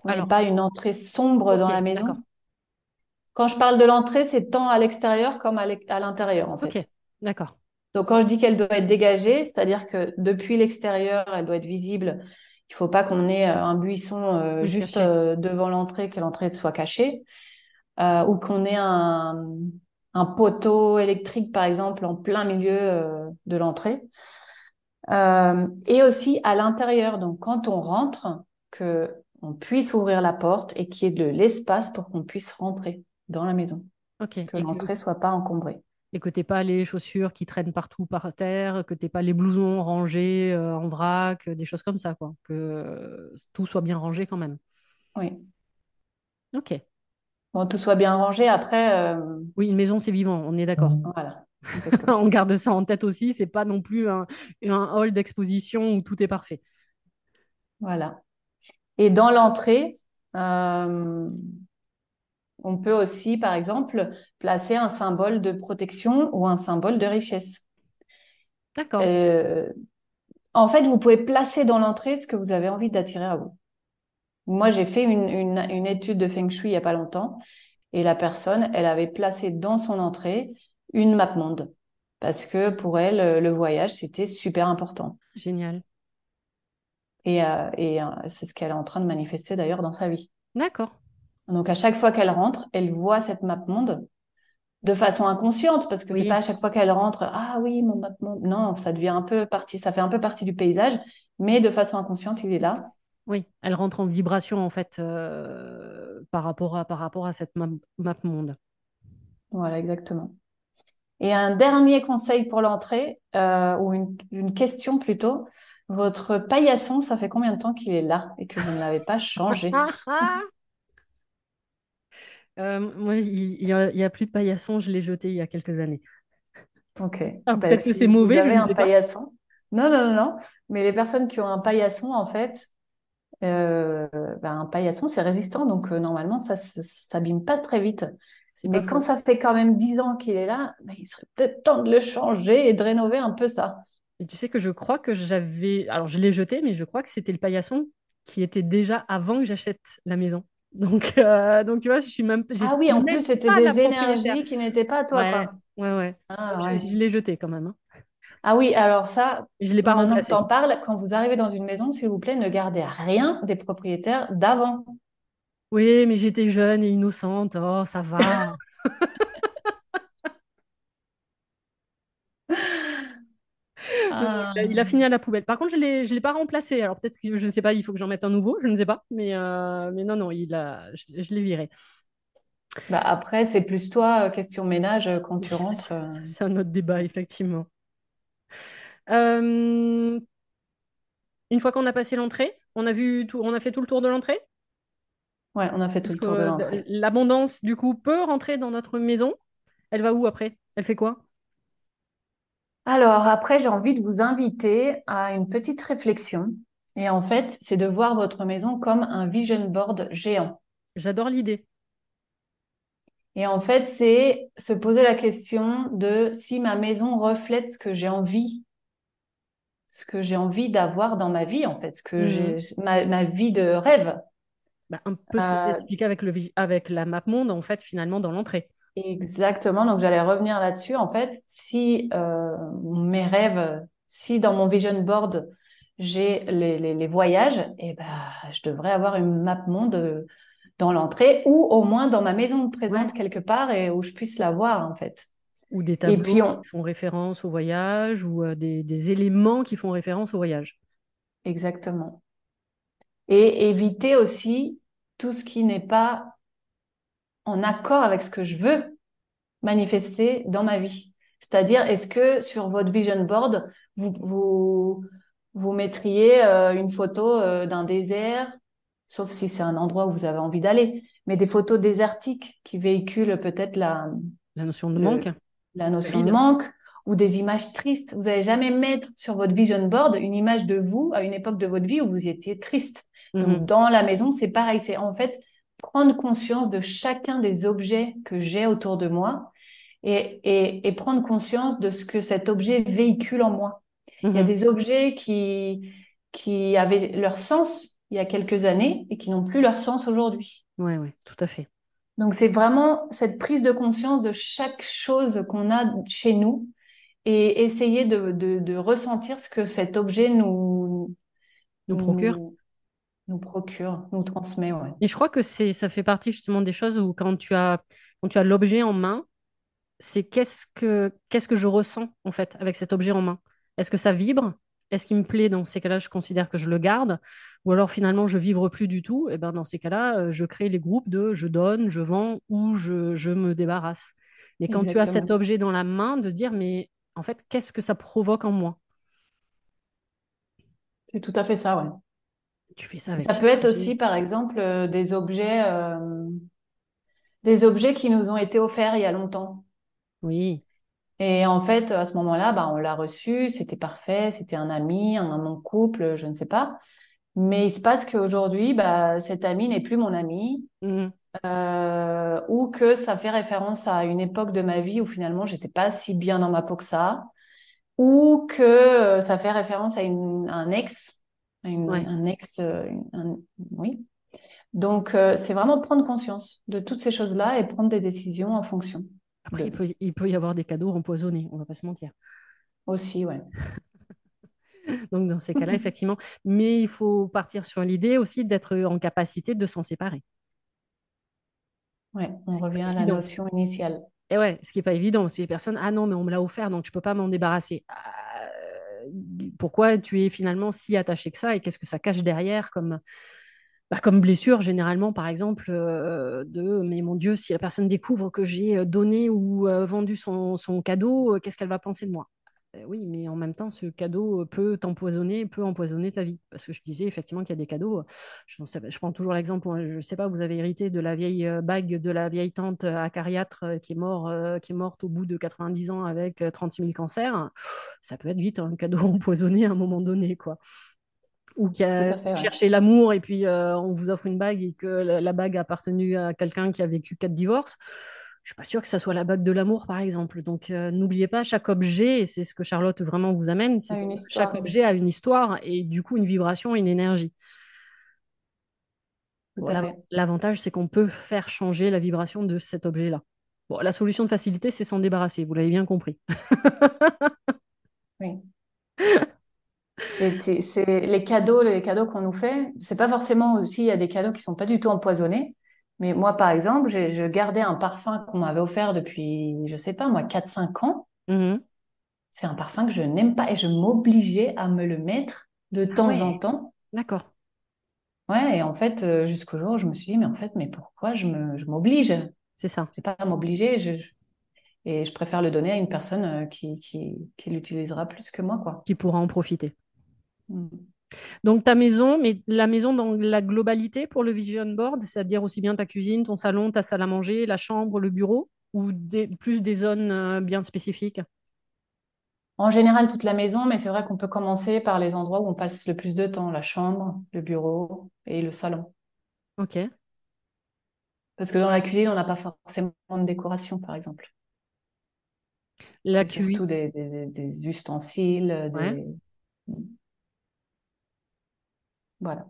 Alors, pas une entrée sombre dans la maison. Quand je parle de l'entrée, c'est tant à l'extérieur comme à l'intérieur, en fait. Ok, d'accord. Donc, quand je dis qu'elle doit être dégagée, c'est-à-dire que depuis l'extérieur, elle doit être visible. Il ne faut pas qu'on ait euh, un buisson euh, juste euh, devant l'entrée, que l'entrée soit cachée, ou qu'on ait un, un, poteau électrique, par exemple, en plein milieu de l'entrée. et aussi à l'intérieur. Donc, quand on rentre, que on puisse ouvrir la porte et qu'il y ait de l'espace pour qu'on puisse rentrer dans la maison. Ok. Que l'entrée ne soit pas encombrée et que tu pas les chaussures qui traînent partout par terre, que tu pas les blousons rangés euh, en vrac, des choses comme ça, quoi. Que tout soit bien rangé quand même. Oui. Ok. Bon, tout soit bien rangé. Après. Euh, oui, une maison, c'est vivant, on est d'accord. Voilà. on garde ça en tête aussi. C'est pas non plus un, un hall d'exposition où tout est parfait. Voilà. Et dans l'entrée, euh, on peut aussi, par exemple, placer un symbole de protection ou un symbole de richesse. D'accord. Euh, en fait, vous pouvez placer dans l'entrée ce que vous avez envie d'attirer à vous. Moi, j'ai fait une, étude de Feng Shui il n'y a pas longtemps et la personne, elle avait placé dans son entrée une map monde parce que pour elle, le voyage, c'était super important. Génial. Et, euh, et euh, c'est ce qu'elle est en train de manifester d'ailleurs dans sa vie. D'accord. Donc à chaque fois qu'elle rentre, elle voit cette map monde de façon inconsciente parce que c'est pas à chaque fois qu'elle rentre ah oui mon map monde non ça devient un peu partie ça fait un peu partie du paysage mais de façon inconsciente il est là. Oui, elle rentre en vibration en fait euh, par rapport à par rapport à cette map, monde. Voilà exactement. Et un dernier conseil pour l'entrée euh, ou une, une question plutôt. Votre paillasson, ça fait combien de temps qu'il est là et que vous ne l'avez pas changé? Euh, moi, il n'y a, plus de paillasson, je l'ai jeté il y a quelques années. Ok. Ah, bah, peut-être que c'est mauvais. Vous avez un paillasson. Non, non, non, non. Mais les personnes qui ont un paillasson, en fait, euh, ben, un paillasson, c'est résistant. Donc, euh, normalement, ça ne s'abîme pas très vite. Mais quand ça fait quand même 10 ans qu'il est là, ben, il serait peut-être temps de le changer et de rénover un peu ça. Et tu sais que je crois que j'avais. Alors, je l'ai jeté, mais je crois que c'était le paillasson qui était déjà avant que j'achète la maison. Donc, euh, donc tu vois, je suis même. Ah oui, en plus, c'était des énergies qui n'étaient pas à toi. Ouais, quoi. ouais, ouais. Ah, je, l'ai jeté quand même. Hein. Ah oui, alors ça, je l'ai pas maintenant que tu en parles, quand vous arrivez dans une maison, s'il vous plaît, ne gardez rien des propriétaires d'avant. Oui, mais j'étais jeune et innocente. Oh, ça va. Ah. il, a, fini à la poubelle. Par contre, je ne l'ai pas remplacé. Alors peut-être que je ne sais pas, il faut que j'en mette un nouveau, je ne sais pas. Mais, euh, mais non, non, il a, je, l'ai viré. Bah après, c'est plus toi, euh, question ménage, euh, quand tu rentres. C'est un autre débat, effectivement. Une fois qu'on a passé l'entrée, on a vu tout, on a fait tout le tour de l'entrée? Ouais, on a fait tout le tour de l'entrée. L'abondance, du coup, peut rentrer dans notre maison. Elle va où après? Elle fait quoi? Alors après, j'ai envie de vous inviter à une petite réflexion. Et en fait, c'est de voir votre maison comme un vision board géant. J'adore l'idée. Et en fait, c'est se poser la question de si ma maison reflète ce que j'ai envie, ce que j'ai envie d'avoir dans ma vie, en fait, ce que j'ai, mmh. ma, vie de rêve. Bah, un peu ce que euh, avec, le, avec la map monde, en fait, finalement, dans l'entrée. Exactement, donc j'allais revenir là-dessus. En fait, si euh, mes rêves, si dans mon vision board, j'ai les, les, voyages, et eh ben, je devrais avoir une map monde euh, dans l'entrée ou au moins dans ma maison présente quelque part et où je puisse la voir en fait. Ou des tableaux qui font référence au voyage ou euh, des, des, éléments qui font référence au voyage. Exactement. Et éviter aussi tout ce qui n'est pas en accord avec ce que je veux manifester dans ma vie. C'est-à-dire, est-ce que sur votre vision board, vous, vous, vous mettriez euh, une photo euh, d'un désert, sauf si c'est un endroit où vous avez envie d'aller, mais des photos désertiques qui véhiculent peut-être la, la notion de manque. La notion de manque ou des images tristes. Vous n'allez jamais mettre sur votre vision board une image de vous à une époque de votre vie où vous étiez triste. Mhm. dans la maison, c'est pareil. C'est en fait prendre conscience de chacun des objets que j'ai autour de moi et, prendre conscience de ce que cet objet véhicule en moi. Il y a mhm. des objets qui, qui avaient leur sens il y a quelques années et qui n'ont plus leur sens aujourd'hui. Oui, oui, tout à fait. Donc, c'est vraiment cette prise de conscience de chaque chose qu'on a chez nous et essayer de, de, ressentir ce que cet objet nous, nous procure. Nous, procure, nous transmet. Ouais. Et je crois que c'est, ça fait partie justement des choses où quand tu as, quand tu as l'objet en main, c'est qu'est-ce que, qu'est-ce que je ressens en fait avec cet objet en main? Est-ce que ça vibre? Est-ce qu'il me plaît Dans ces cas-là, je considère que je le garde. Ou alors finalement, je vibre plus du tout. Et ben dans ces cas-là, euh, je crée les groupes de je donne, je vends ou je, je me débarrasse. Mais quand tu as cet objet dans la main, de dire mais en fait, qu'est-ce que ça provoque en moi? C'est tout à fait ça, ouais. Tu fais ça avec Ça peut être aussi, par exemple, euh, des objets, euh, des objets qui nous ont été offerts il y a longtemps. Oui. Et en fait, à ce moment-là, bah, on l'a reçu, c'était parfait, c'était un ami, un mon couple, je ne sais pas. Mais il se passe qu'aujourd'hui, bah, cet ami n'est plus mon ami. Mmh. Euh, ou que ça fait référence à une époque de ma vie où finalement j'étais pas si bien dans ma peau que ça, ou que euh, ça fait référence à, un ex, un ex, euh, oui. Donc c'est vraiment prendre conscience de toutes ces choses-là et prendre des décisions en fonction. Après, il, peut, y avoir des cadeaux empoisonnés, on va pas se mentir. Aussi, ouais. Donc dans ces cas-là, effectivement, mais il faut partir sur l'idée aussi d'être en capacité de s'en séparer. Ouais, on revient à la notion initiale. Et ouais, ce qui n'est pas évident. Si les personnes, ah non, mais on me l'a offert, donc je ne peux pas m'en débarrasser. Ah, pourquoi tu es finalement si attaché que ça et qu'est-ce que ça cache derrière comme, bah, comme blessure, généralement, par exemple, euh, de mais mon Dieu, si la personne découvre que j'ai donné ou euh, vendu son, son cadeau, euh, qu'est-ce qu'elle va penser de moi? Euh, oui, mais en même temps, ce cadeau euh, peut t'empoisonner, peut empoisonner ta vie. Parce que je disais effectivement qu'il y a des cadeaux. Euh, je, je prends toujours l'exemple, je ne sais pas, vous avez hérité de la vieille bague de la vieille tante acariâtre qui est, mort, qui est morte au bout de 90 ans avec 36 000 cancers. Ça peut être vite un cadeau empoisonné à un moment donné, quoi ou qui a cherché l'amour et puis on vous offre une bague et que la, la bague a appartenu à quelqu'un qui a vécu quatre divorces je suis pas sûre que ça soit la bague de l'amour, par exemple. Donc, euh, n'oubliez pas, chaque objet, et c'est ce que Charlotte vraiment vous amène, c'est chaque objet a une histoire et du coup une vibration, une énergie. L'avantage, c'est qu'on peut faire changer la vibration de cet objet-là. Bon, la solution de facilité, c'est s'en débarrasser. Vous l'avez bien compris. oui. Et c'est les cadeaux, les cadeaux qu'on nous fait. C'est pas forcément aussi il y a des cadeaux qui sont pas du tout empoisonnés. Mais moi, par exemple, je gardais un parfum qu'on m'avait offert depuis, je sais pas, moi, 4-5 ans. Mmh c'est un parfum que je n'aime pas et je m'obligeais à me le mettre de ah temps en temps. D'accord. Ouais, et en fait, euh, jusqu'au jour où je me suis dit, mais en fait, mais pourquoi je m'oblige? C'est ça. Je pas à m'obliger. Je, et je préfère le donner à une personne euh, qui, qui, qui l'utilisera plus que moi, quoi. Qui pourra en profiter. Donc ta maison, mais la maison dans la globalité pour le vision board, c'est-à-dire aussi bien ta cuisine, ton salon, ta salle à manger, la chambre, le bureau, ou plus des zones euh, bien spécifiques? En général, toute la maison, mais c'est vrai qu'on peut commencer par les endroits où on passe le plus de temps, la chambre, le bureau et le salon. Ok. Parce que dans la cuisine, on n'a pas forcément de décoration, par exemple. La Surtout des, des, ustensiles, des... Voilà.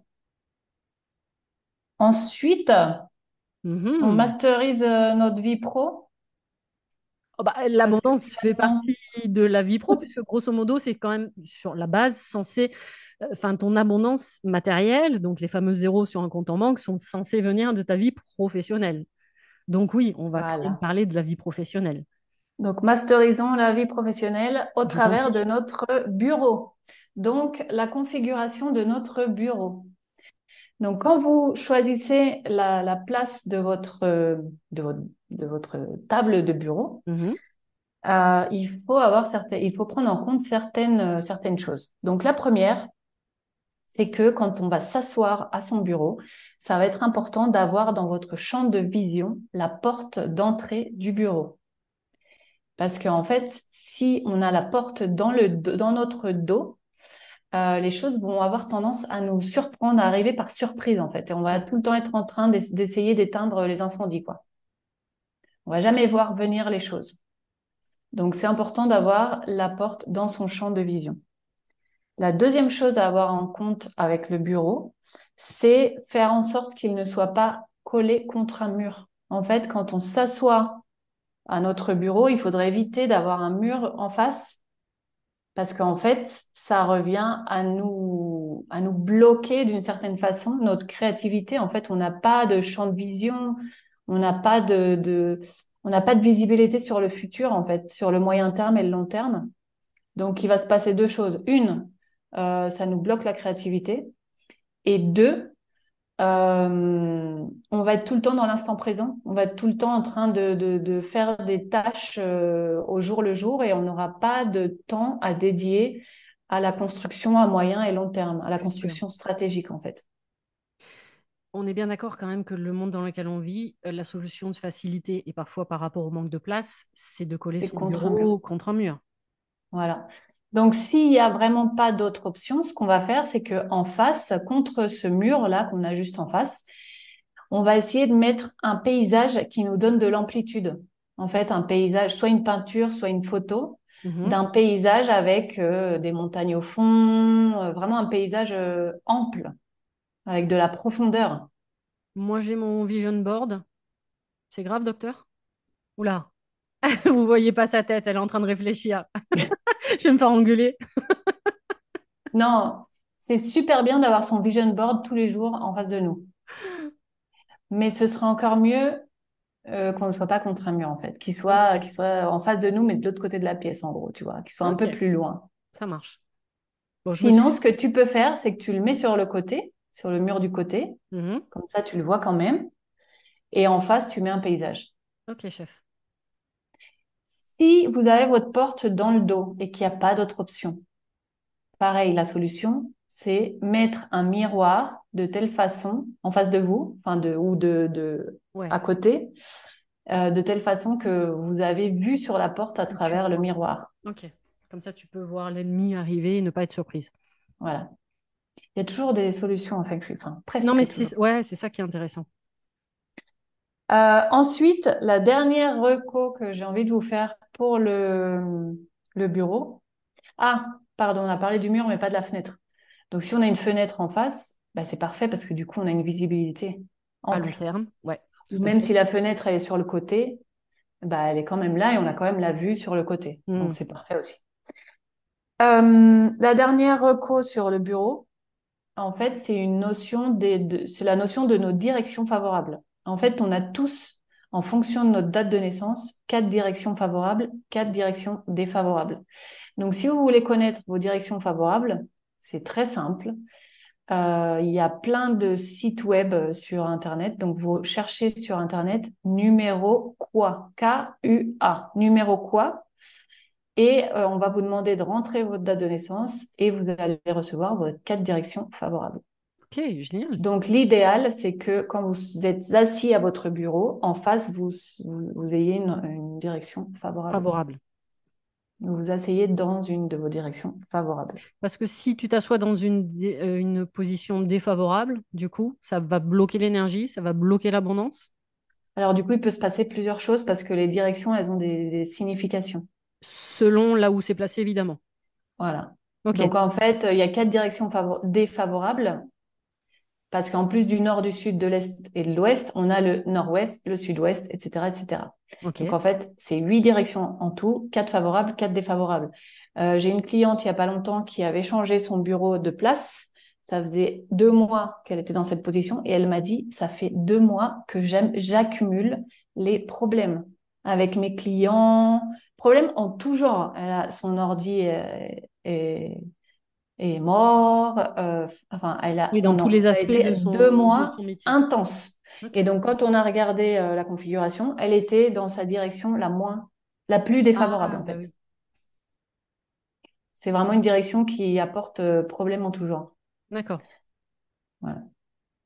Ensuite, on mhm. masterise euh, notre vie pro. Oh bah, l'abondance fait partie de la vie pro, puisque grosso modo, c'est quand même sur la base censé, euh, enfin, ton abondance matérielle, donc les fameux zéros sur un compte en banque, sont censés venir de ta vie professionnelle. Donc oui, on va parler de la vie professionnelle. Donc, masterisons la vie professionnelle au travers de notre bureau. Donc, la configuration de notre bureau. Donc, quand vous choisissez la, place de votre, de, votre, table de bureau, mhm. euh, il, faut avoir il faut prendre en compte certaines, certaines choses. Donc, la première, c'est que quand on va s'asseoir à son bureau, ça va être important d'avoir dans votre champ de vision la porte d'entrée du bureau. Parce qu'en fait, si on a la porte dans, le, dans notre dos, euh, les choses vont avoir tendance à nous surprendre, à arriver par surprise en fait. Et on va tout le temps être en train d'essayer d'éteindre les incendies, quoi. On va jamais voir venir les choses. Donc c'est important d'avoir la porte dans son champ de vision. La deuxième chose à avoir en compte avec le bureau, c'est faire en sorte qu'il ne soit pas collé contre un mur en fait, quand on s'assoit à notre bureau, il faudrait éviter d'avoir un mur en face parce qu'en fait, ça revient à nous, à nous bloquer d'une certaine façon notre créativité. En fait, on n'a pas de champ de vision, on n'a pas de, de on n'a pas de visibilité sur le futur, en fait, sur le moyen terme et le long terme. Donc, il va se passer deux choses. Une, euh, ça nous bloque la créativité. Et deux, euh, on va être tout le temps dans l'instant présent. On va être tout le temps en train de, de, faire des tâches euh, au jour le jour et on n'aura pas de temps à dédier à la construction à moyen et long terme, à la construction stratégique, en fait on est bien d'accord quand même que le monde dans lequel on vit, euh, la solution de facilité, et parfois par rapport au manque de place, c'est de coller son contre bureau un contre un mur. Voilà. Donc, s'il n'y a vraiment pas d'autre option, ce qu'on va faire, c'est qu'en face, contre ce mur-là qu'on a juste en face, on va essayer de mettre un paysage qui nous donne de l'amplitude. En fait, un paysage, soit une peinture, soit une photo mhm. d'un paysage avec euh, des montagnes au fond, euh, vraiment un paysage ample avec de la profondeur. Moi, j'ai mon vision board. C'est grave, docteur? Oula, vous voyez pas sa tête, elle est en train de réfléchir. Je vais me faire engueuler. non, c'est super bien d'avoir son vision board tous les jours en face de nous. Mais ce serait encore mieux euh, qu'on ne soit pas contre un mur, en fait. Qu'il soit, soit en face de nous, mais de l'autre côté de la pièce, en gros, tu vois. Qu'il soit un peu plus loin. Ça marche. Sinon, ce que tu peux faire, c'est que tu le mets sur le côté sur le mur du côté. Mhm. Comme ça, tu le vois quand même. Et en face, tu mets un paysage. Ok, chef. Si vous avez votre porte dans le dos et qu'il n'y a pas d'autre option, pareil, la solution, c'est mettre un miroir de telle façon en face de vous, enfin de ou de, de à côté, euh, de telle façon que vous avez vu sur la porte à travers le miroir. Ok. Comme ça, tu peux voir l'ennemi arriver et ne pas être surprise. Voilà. Il y a toujours des solutions en fait. Enfin, presque non, mais c'est ouais, c'est ça qui est intéressant. Euh, ensuite, la dernière reco que j'ai envie de vous faire pour le, le bureau. Ah, pardon, on a parlé du mur, mais pas de la fenêtre. Donc, si on a une fenêtre en face, bah, c'est parfait parce que du coup, on a une visibilité à long. Ouais, Même si la fenêtre est sur le côté, bah, elle est quand même là et on a quand même la vue sur le côté. Donc, hmm. c'est parfait aussi. Euh, la dernière reco sur le bureau, en fait, c'est une notion de, c'est la notion de nos directions favorables. En fait, on a tous, en fonction de notre date de naissance, quatre directions favorables, quatre directions défavorables. Donc, si vous voulez connaître vos directions favorables, c'est très simple. Euh, il y a plein de sites web sur Internet. Donc, vous cherchez sur Internet numéro quoi, K-U-A, numéro quoi, et euh, on va vous demander de rentrer votre date de naissance et vous allez recevoir vos quatre directions favorables. Ok, génial. Donc l'idéal, c'est que quand vous êtes assis à votre bureau, en face, vous, vous, ayez une, direction favorable. Favorable. Vous vous asseyez dans une de vos directions favorables. Parce que si tu t'assois dans une, euh, une position défavorable, du coup, ça va bloquer l'énergie, ça va bloquer l'abondance? Alors du coup, il peut se passer plusieurs choses parce que les directions, elles ont des significations selon là où c'est placé, évidemment. Voilà. Donc en fait, il y a quatre directions défavorables parce qu'en plus du nord, du sud, de l'est et de l'ouest, on a le nord-ouest, le sud-ouest, etc., etc. Donc en fait, c'est huit directions en tout, quatre favorables, quatre défavorables. Euh, j'ai une cliente il y a pas longtemps qui avait changé son bureau de place. Ça faisait deux mois qu'elle était dans cette position et elle m'a dit ça fait deux mois que j'accumule les problèmes avec mes clients, problème en tout genre. Elle a, son ordi est, est, mort. Euh, enfin, elle a oui, dans tous les aspects de son, deux mois intenses. Et donc, quand on a regardé euh, la configuration, elle était dans sa direction la moins, la plus défavorable ah, en bah fait. C'est vraiment une direction qui apporte euh, problème en tout genre. D'accord. Voilà.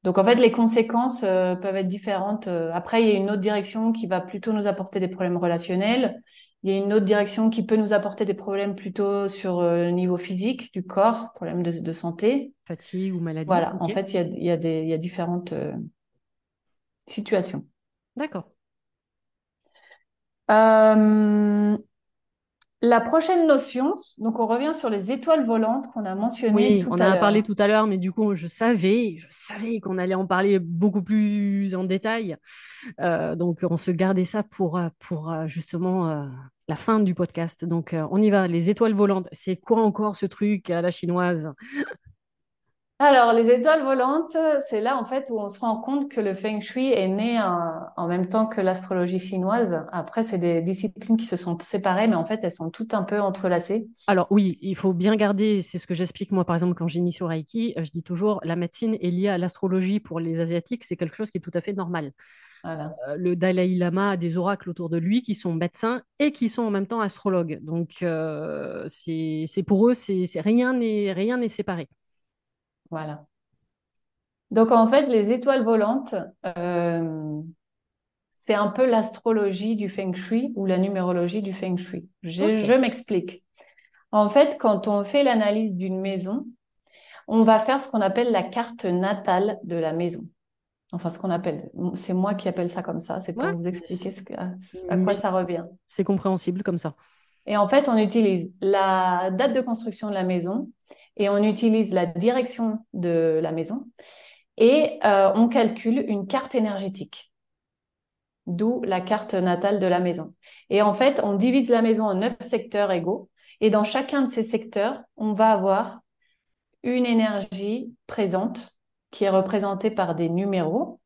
Donc en fait, les conséquences peuvent être différentes. Après, il y a une autre direction qui va plutôt nous apporter des problèmes relationnels. Il y a une autre direction qui peut nous apporter des problèmes plutôt sur euh, le niveau physique du corps, problèmes de, santé. Fatigue ou maladie. Voilà, en fait, il y a, il y a, des, il y a différentes euh, situations. D'accord. Euh, la prochaine notion, donc on revient sur les étoiles volantes qu'on a mentionnées tout on à. On a parlé tout à l'heure, mais du coup, je savais, je savais qu'on allait en parler beaucoup plus en détail. Euh, donc, on se gardait ça pour, pour euh, justement euh, la fin du podcast. Donc, on y va. Les étoiles volantes, c'est quoi encore ce truc à la chinoise? Alors, les étoiles volantes, c'est là en fait où on se rend compte que le feng shui est né en, même temps que l'astrologie chinoise. Après, c'est des disciplines qui se sont séparées, mais en fait, elles sont toutes un peu entrelacées. Alors oui, il faut bien garder, c'est ce que j'explique moi par exemple quand j'initie au Reiki, je dis toujours la médecine est liée à l'astrologie pour les Asiatiques, c'est quelque chose qui est tout à fait normal. Euh, le Dalai Lama a des oracles autour de lui qui sont médecins et qui sont en même temps astrologues. Donc, euh, c'est pour eux, c'est rien n'est séparé. Voilà. Donc en fait, les étoiles volantes, euh, c'est un peu l'astrologie du feng shui ou la numérologie du feng shui. Je, m'explique. En fait, quand on fait l'analyse d'une maison, on va faire ce qu'on appelle la carte natale de la maison. Enfin, ce qu'on appelle, c'est moi qui appelle ça comme ça, c'est pour vous expliquer ce à quoi ça revient. C'est compréhensible comme ça. Et en fait, on utilise la date de construction de la maison, et on utilise la direction de la maison et euh, on calcule une carte énergétique, d'où la carte natale de la maison. Et en fait, on divise la maison en neuf secteurs égaux et dans chacun de ces secteurs, on va avoir une énergie présente qui est représentée par des numéros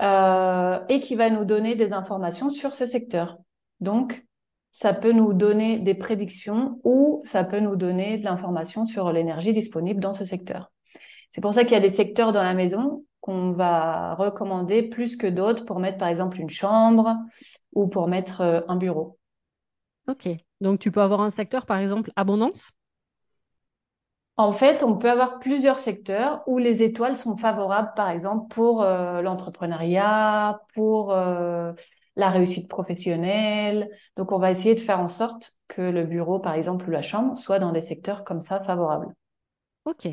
euh, et qui va nous donner des informations sur ce secteur. Donc, ça peut nous donner des prédictions ou ça peut nous donner de l'information sur l'énergie disponible dans ce secteur. C'est pour ça qu'il y a des secteurs dans la maison qu'on va recommander plus que d'autres pour mettre par exemple une chambre ou pour mettre euh, un bureau. Ok, donc tu peux avoir un secteur par exemple abondance? En fait, on peut avoir plusieurs secteurs où les étoiles sont favorables, par exemple, pour euh, l'entrepreneuriat, pour euh, la réussite professionnelle. Donc, on va essayer de faire en sorte que le bureau, par exemple, ou la chambre, soit dans des secteurs comme ça favorables. OK.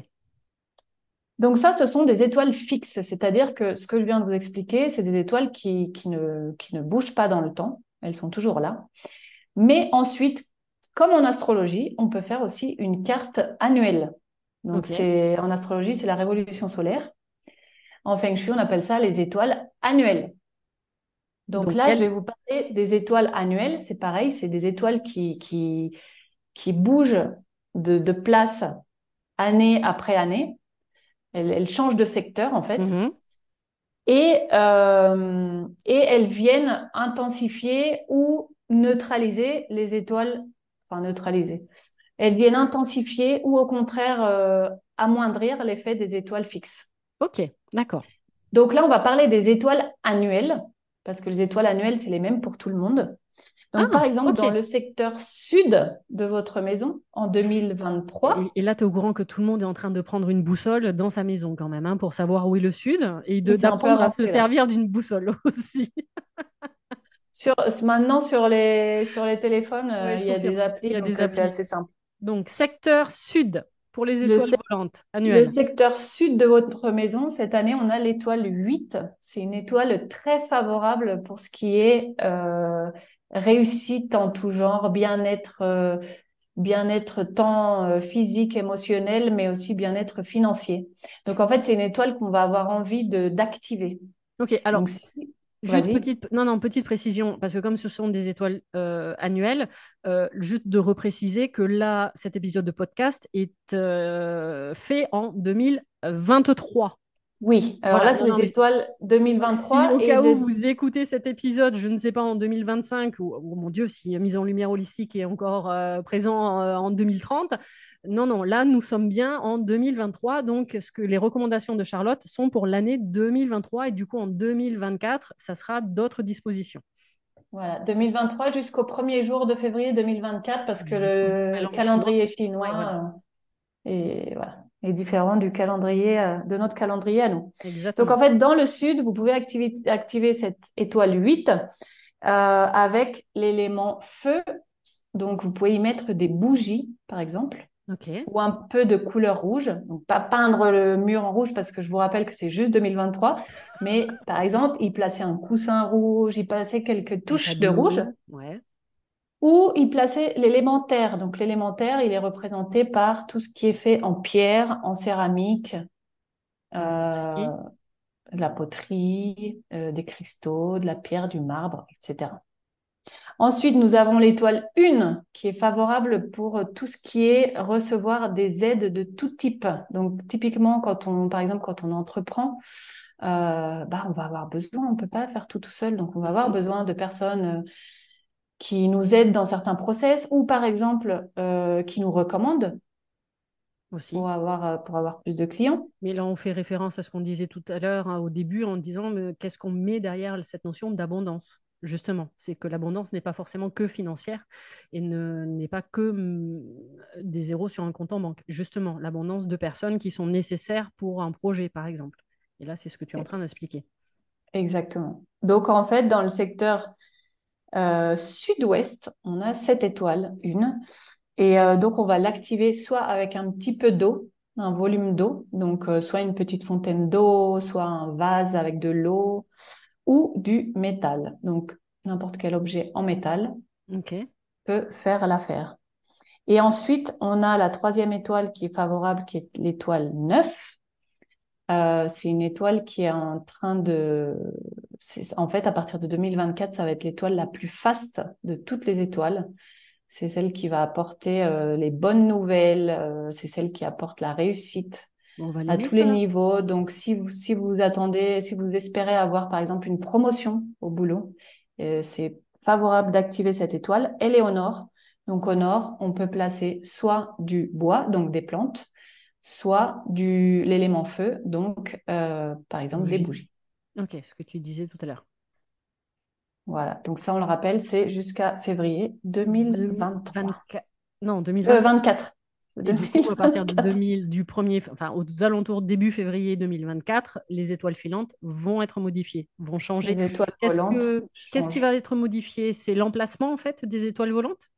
Donc ça, ce sont des étoiles fixes, c'est-à-dire que ce que je viens de vous expliquer, c'est des étoiles qui, qui, ne, qui ne bougent pas dans le temps, elles sont toujours là. Mais ensuite, comme en astrologie, on peut faire aussi une carte annuelle. Donc c'est en astrologie, c'est la révolution solaire. En feng shui, on appelle ça les étoiles annuelles. Donc, là, je vais vous parler des étoiles annuelles. C'est pareil, c'est des étoiles qui, qui, qui bougent de, place année après année. Elles, changent de secteur, en fait. Mm-hmm. Et, euh, et elles viennent intensifier ou neutraliser les étoiles, enfin neutraliser. Elles viennent intensifier ou au contraire euh, amoindrir l'effet des étoiles fixes. Ok, d'accord. Donc là, on va parler des étoiles annuelles parce que les étoiles annuelles, c'est les mêmes pour tout le monde. Donc, ah, par exemple, dans le secteur sud de votre maison, en 2023. Et, là, tu es au courant que tout le monde est en train de prendre une boussole dans sa maison quand même, hein, pour savoir où est le sud et d'apprendre à se servir d'une boussole aussi. sur, maintenant, sur les, sur les téléphones, euh, il y a des applis, donc euh, c'est assez simple. Donc, secteur sud, pour les étoiles volantes annuelles. Le secteur sud de votre maison, cette année, on a l'étoile 8. C'est une étoile très favorable pour ce qui est euh, réussite en tout genre, bien-être, euh, bien-être tant euh, physique, émotionnel, mais aussi bien-être financier. Donc en fait, c'est une étoile qu'on va avoir envie d'activer. Ok, alors Juste petite, non, non, petite précision, parce que comme ce sont des étoiles euh, annuelles, euh, juste de repréciser que là, cet épisode de podcast est euh, fait en 2023. Oui, alors là, c'est les étoiles 2023. au cas où vous écoutez cet épisode, je ne sais pas, en 2025, ou oh mon Dieu, si Mise en Lumière Holistique est encore présent en 2030, non, non, là, nous sommes bien en 2023. Donc, ce que les recommandations de Charlotte sont pour l'année 2023. Et du coup, en 2024, ça sera d'autres dispositions. Voilà, 2023 jusqu'au premier jour de février 2024, parce que le calendrier chinois, est, différent du calendrier, euh, de notre calendrier à nous. Donc, en fait, dans le sud, vous pouvez activer, activer cette étoile 8 euh, avec l'élément feu. Donc, vous pouvez y mettre des bougies, par exemple ou un peu de couleur rouge. Donc, pas peindre le mur en rouge parce que je vous rappelle que c'est juste 2023. Mais par exemple, y placer un coussin rouge, y placer quelques touches de rouge. Ou il plaçait l'élémentaire. Donc l'élémentaire, il est représenté par tout ce qui est fait en pierre, en céramique, euh, de la poterie, euh, des cristaux, de la pierre, du marbre, etc. Ensuite, nous avons l'étoile 1 qui est favorable pour tout ce qui est recevoir des aides de tout type. Donc, typiquement, quand on, par exemple, quand on entreprend, euh, bah, on va avoir besoin, on ne peut pas faire tout tout seul, donc on va avoir besoin de personnes euh, qui nous aident dans certains process ou par exemple euh, qui nous recommandent aussi. Pour avoir, pour avoir plus de clients. Mais là, on fait référence à ce qu'on disait tout à l'heure hein, au début en disant qu'est-ce qu'on met derrière cette notion d'abondance? Justement. C'est que l'abondance n'est pas forcément que financière et n'est pas que mm, des zéros sur un compte en banque. Justement, l'abondance de personnes qui sont nécessaires pour un projet, par exemple. Et là, c'est ce que tu es en train d'expliquer. Exactement. Donc, en fait, dans le secteur euh, sud-ouest, on a sept étoiles, une. Et euh, donc, on va l'activer soit avec un petit peu d'eau, un volume d'eau, donc euh, soit une petite fontaine d'eau, soit un vase avec de l'eau, ou du métal. Donc, n'importe quel objet en métal peut faire l'affaire. Et ensuite, on a la troisième étoile qui est favorable, qui est l'étoile 9. Euh, c'est une étoile qui est en train de... En fait, à partir de 2024, ça va être l'étoile la plus faste de toutes les étoiles. C'est celle qui va apporter euh, les bonnes nouvelles, euh, c'est celle qui apporte la réussite à tous les niveaux. Donc, si vous, si vous attendez, si vous espérez avoir, par exemple, une promotion au boulot, c'est favorable d'activer cette étoile. Elle est au nord. Donc, au nord, on peut placer soit du bois, donc des plantes, soit du l'élément feu, donc euh, par exemple des bougies. Ok, ce que tu disais tout à l'heure. Voilà, donc ça on le rappelle, c'est jusqu'à février 2023. Non, 2024. Euh, à partir de 2000, du premier, enfin aux alentours début février 2024, les étoiles filantes vont être modifiées, vont changer. Qu'est-ce qui va être modifié? C'est l'emplacement en fait des étoiles volantes?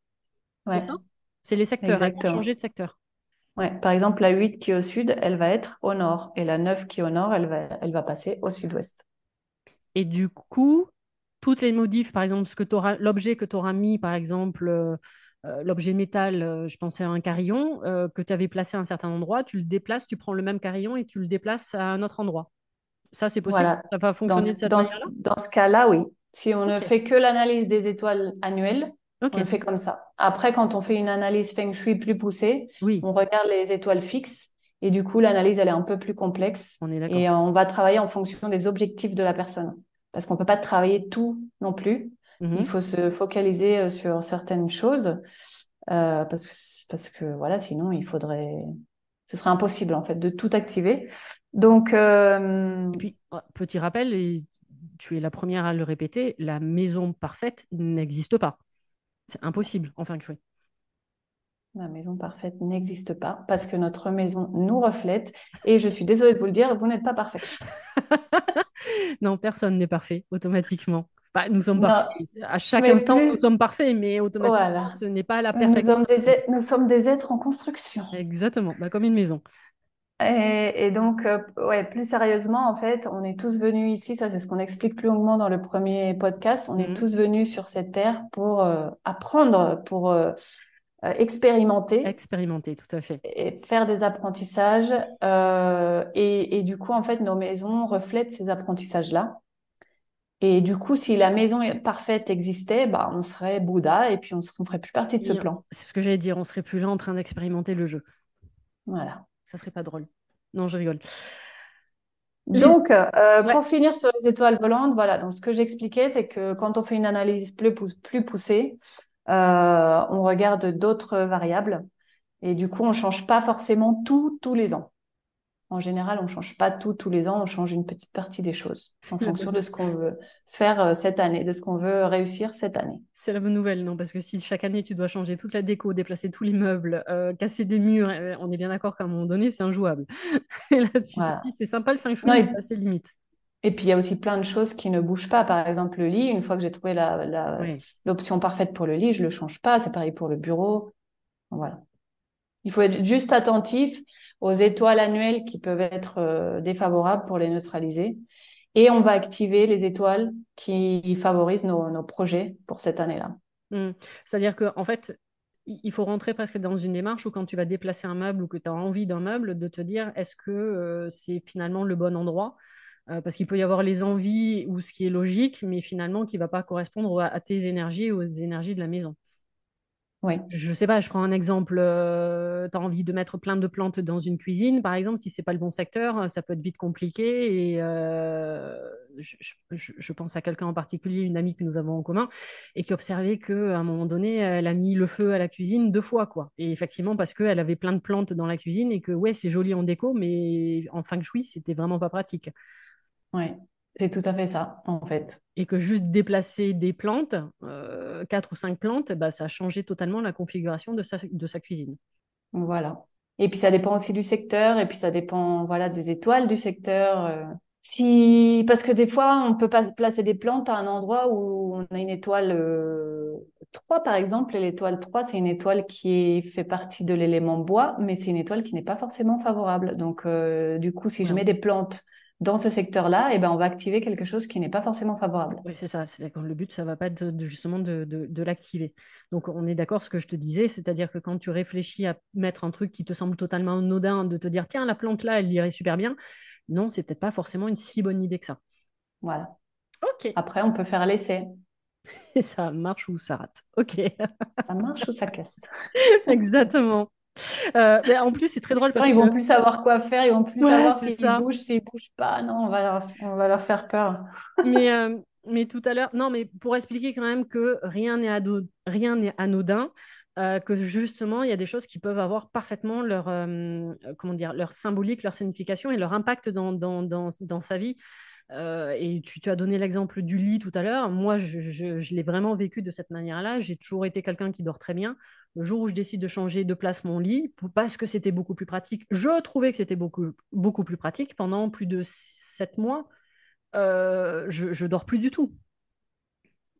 C'est ça? C'est les secteurs. Elles vont changer de secteur. Ouais, par exemple, la 8 qui est au sud, elle va être au nord. Et la 9 qui est au nord, elle va, elle va passer au sud-ouest. Et du coup, toutes les modifs, par exemple, l'objet que tu auras mis, par exemple, euh, l'objet métal, euh, je pensais à un carillon, que tu avais placé à un certain endroit, tu le déplaces, tu prends le même carillon et tu le déplaces à un autre endroit. Ça, c'est possible? Ça va fonctionner dans, de cette manière-là? Dans ce cas-là, oui. Si on ne fait que l'analyse des étoiles annuelles, on fait comme ça. Après, quand on fait une analyse feng shui plus poussée, on regarde les étoiles fixes. Et du coup, l'analyse, elle est un peu plus complexe. On est et on va travailler en fonction des objectifs de la personne. Parce qu'on ne peut pas travailler tout non plus. Il faut se focaliser euh, sur certaines choses. Euh, parce, que, parce que, voilà, sinon, il faudrait. Ce serait impossible, en fait, de tout activer. Donc. Euh... Et puis, oh, petit rappel, tu es la première à le répéter la maison parfaite n'existe pas. C'est impossible en feng shui. La maison parfaite n'existe pas parce que notre maison nous reflète. Et je suis désolée de vous le dire, vous n'êtes pas parfait. non, personne n'est parfait automatiquement. Bah, nous sommes parfaits. À chaque instant, nous sommes parfaits, mais automatiquement, ce n'est pas la perfection. Nous sommes, des, êtres en construction. Exactement, bah, comme une maison. Et, donc, euh, ouais, plus sérieusement, en fait, on est tous venus ici, ça c'est ce qu'on explique plus longuement dans le premier podcast, on est mhm. tous venus sur cette terre pour euh, apprendre, pour euh, expérimenter. Expérimenter, tout à fait. Et faire des apprentissages. Et, et, du coup, en fait, nos maisons reflètent ces apprentissages-là. Et du coup, si la maison parfaite existait, bah, on serait Bouddha et puis on ne ferait plus partie de ce plan. C'est ce que j'allais dire, on serait plus là en train d'expérimenter le jeu. Voilà ça serait pas drôle. Non, je rigole. Donc, euh, pour finir sur les étoiles volantes, voilà. Donc, ce que j'expliquais, c'est que quand on fait une analyse plus, plus poussée, euh, on regarde d'autres variables et du coup, on change pas forcément tout tous les ans. En général, on change pas tout tous les ans, on change une petite partie des choses en fonction de ce qu'on veut faire euh, cette année, de ce qu'on veut réussir cette année. C'est la bonne nouvelle, non? Parce que si chaque année tu dois changer toute la déco, déplacer tous les meubles, euh, casser des murs, euh, on est bien d'accord qu'à un moment donné, c'est injouable. et là, c'est sympa le feng shui, mais c'est limite. Et puis il y a aussi plein de choses qui ne bougent pas. Par exemple, le lit, une fois que j'ai trouvé l'option parfaite pour le lit, je le change pas. C'est pareil pour le bureau. Voilà. Il faut être juste attentif aux étoiles annuelles qui peuvent être euh, défavorables pour les neutraliser. Et on va activer les étoiles qui favorisent nos, projets pour cette année-là. Mmh. C'est-à-dire qu'en en fait, il faut rentrer presque dans une démarche où quand tu vas déplacer un meuble ou que tu as envie d'un meuble, de te dire est-ce que euh, c'est finalement le bon endroit? Euh, Parce qu'il peut y avoir les envies ou ce qui est logique, mais finalement qui ne va pas correspondre à, tes énergies ou aux énergies de la maison. Oui. Je sais pas, je prends un exemple. Euh, tu as envie de mettre plein de plantes dans une cuisine, par exemple, si c'est pas le bon secteur, ça peut être vite compliqué. Et je, pense à quelqu'un en particulier, une amie que nous avons en commun, et qui observait qu'à un moment donné, elle a mis le feu à la cuisine deux fois, quoi. Et effectivement, parce qu'elle avait plein de plantes dans la cuisine et que, ouais, c'est joli en déco, mais en feng shui, c'était vraiment pas pratique. Oui, c'est tout à fait ça, en fait. Et que juste déplacer des plantes, euh, quatre ou cinq plantes, bah, ça a changé totalement la configuration de sa, de sa cuisine. Voilà. Et puis ça dépend aussi du secteur, et puis ça dépend voilà des étoiles du secteur. Euh. Si, parce que des fois, on peut pas placer des plantes à un endroit où on a une étoile 3, euh, par exemple. Et l'étoile 3, c'est une étoile qui fait partie de l'élément bois, mais c'est une étoile qui n'est pas forcément favorable. Donc, euh, du coup, si je mets des plantes dans ce secteur-là, eh ben, on va activer quelque chose qui n'est pas forcément favorable. Oui, c'est ça. Le but, ça va pas être justement de, de l'activer. Donc, on est d'accord, ce que je te disais, c'est-à-dire que quand tu réfléchis à mettre un truc qui te semble totalement anodin, de te dire, tiens, la plante là, elle irait super bien, non, c'est peut-être pas forcément une si bonne idée que ça. Voilà. Ok. Après, on peut faire l'essai. Et ça marche ou ça rate. Ok. ça marche ou ça casse. Exactement. Euh, mais en plus, c'est très drôle parce qu'ils vont plus savoir quoi faire, ils vont plus savoir s'ils bougent, s'ils bougent pas. Non, on va leur, on va leur faire peur. mais, euh, mais tout à l'heure, non, mais pour expliquer quand même que rien n'est anodin. Euh, que justement, il y a des choses qui peuvent avoir parfaitement leur, comment dire, leur symbolique, leur signification et leur impact dans, dans, dans, dans sa vie. Euh, et tu, as donné l'exemple du lit tout à l'heure. Moi, je, l'ai vraiment vécu de cette manière-là. J'ai toujours été quelqu'un qui dort très bien. Le jour où je décide de changer de place mon lit, parce que c'était beaucoup plus pratique, je trouvais que c'était beaucoup, beaucoup plus pratique. Pendant plus de sept mois, je, je dors plus du tout.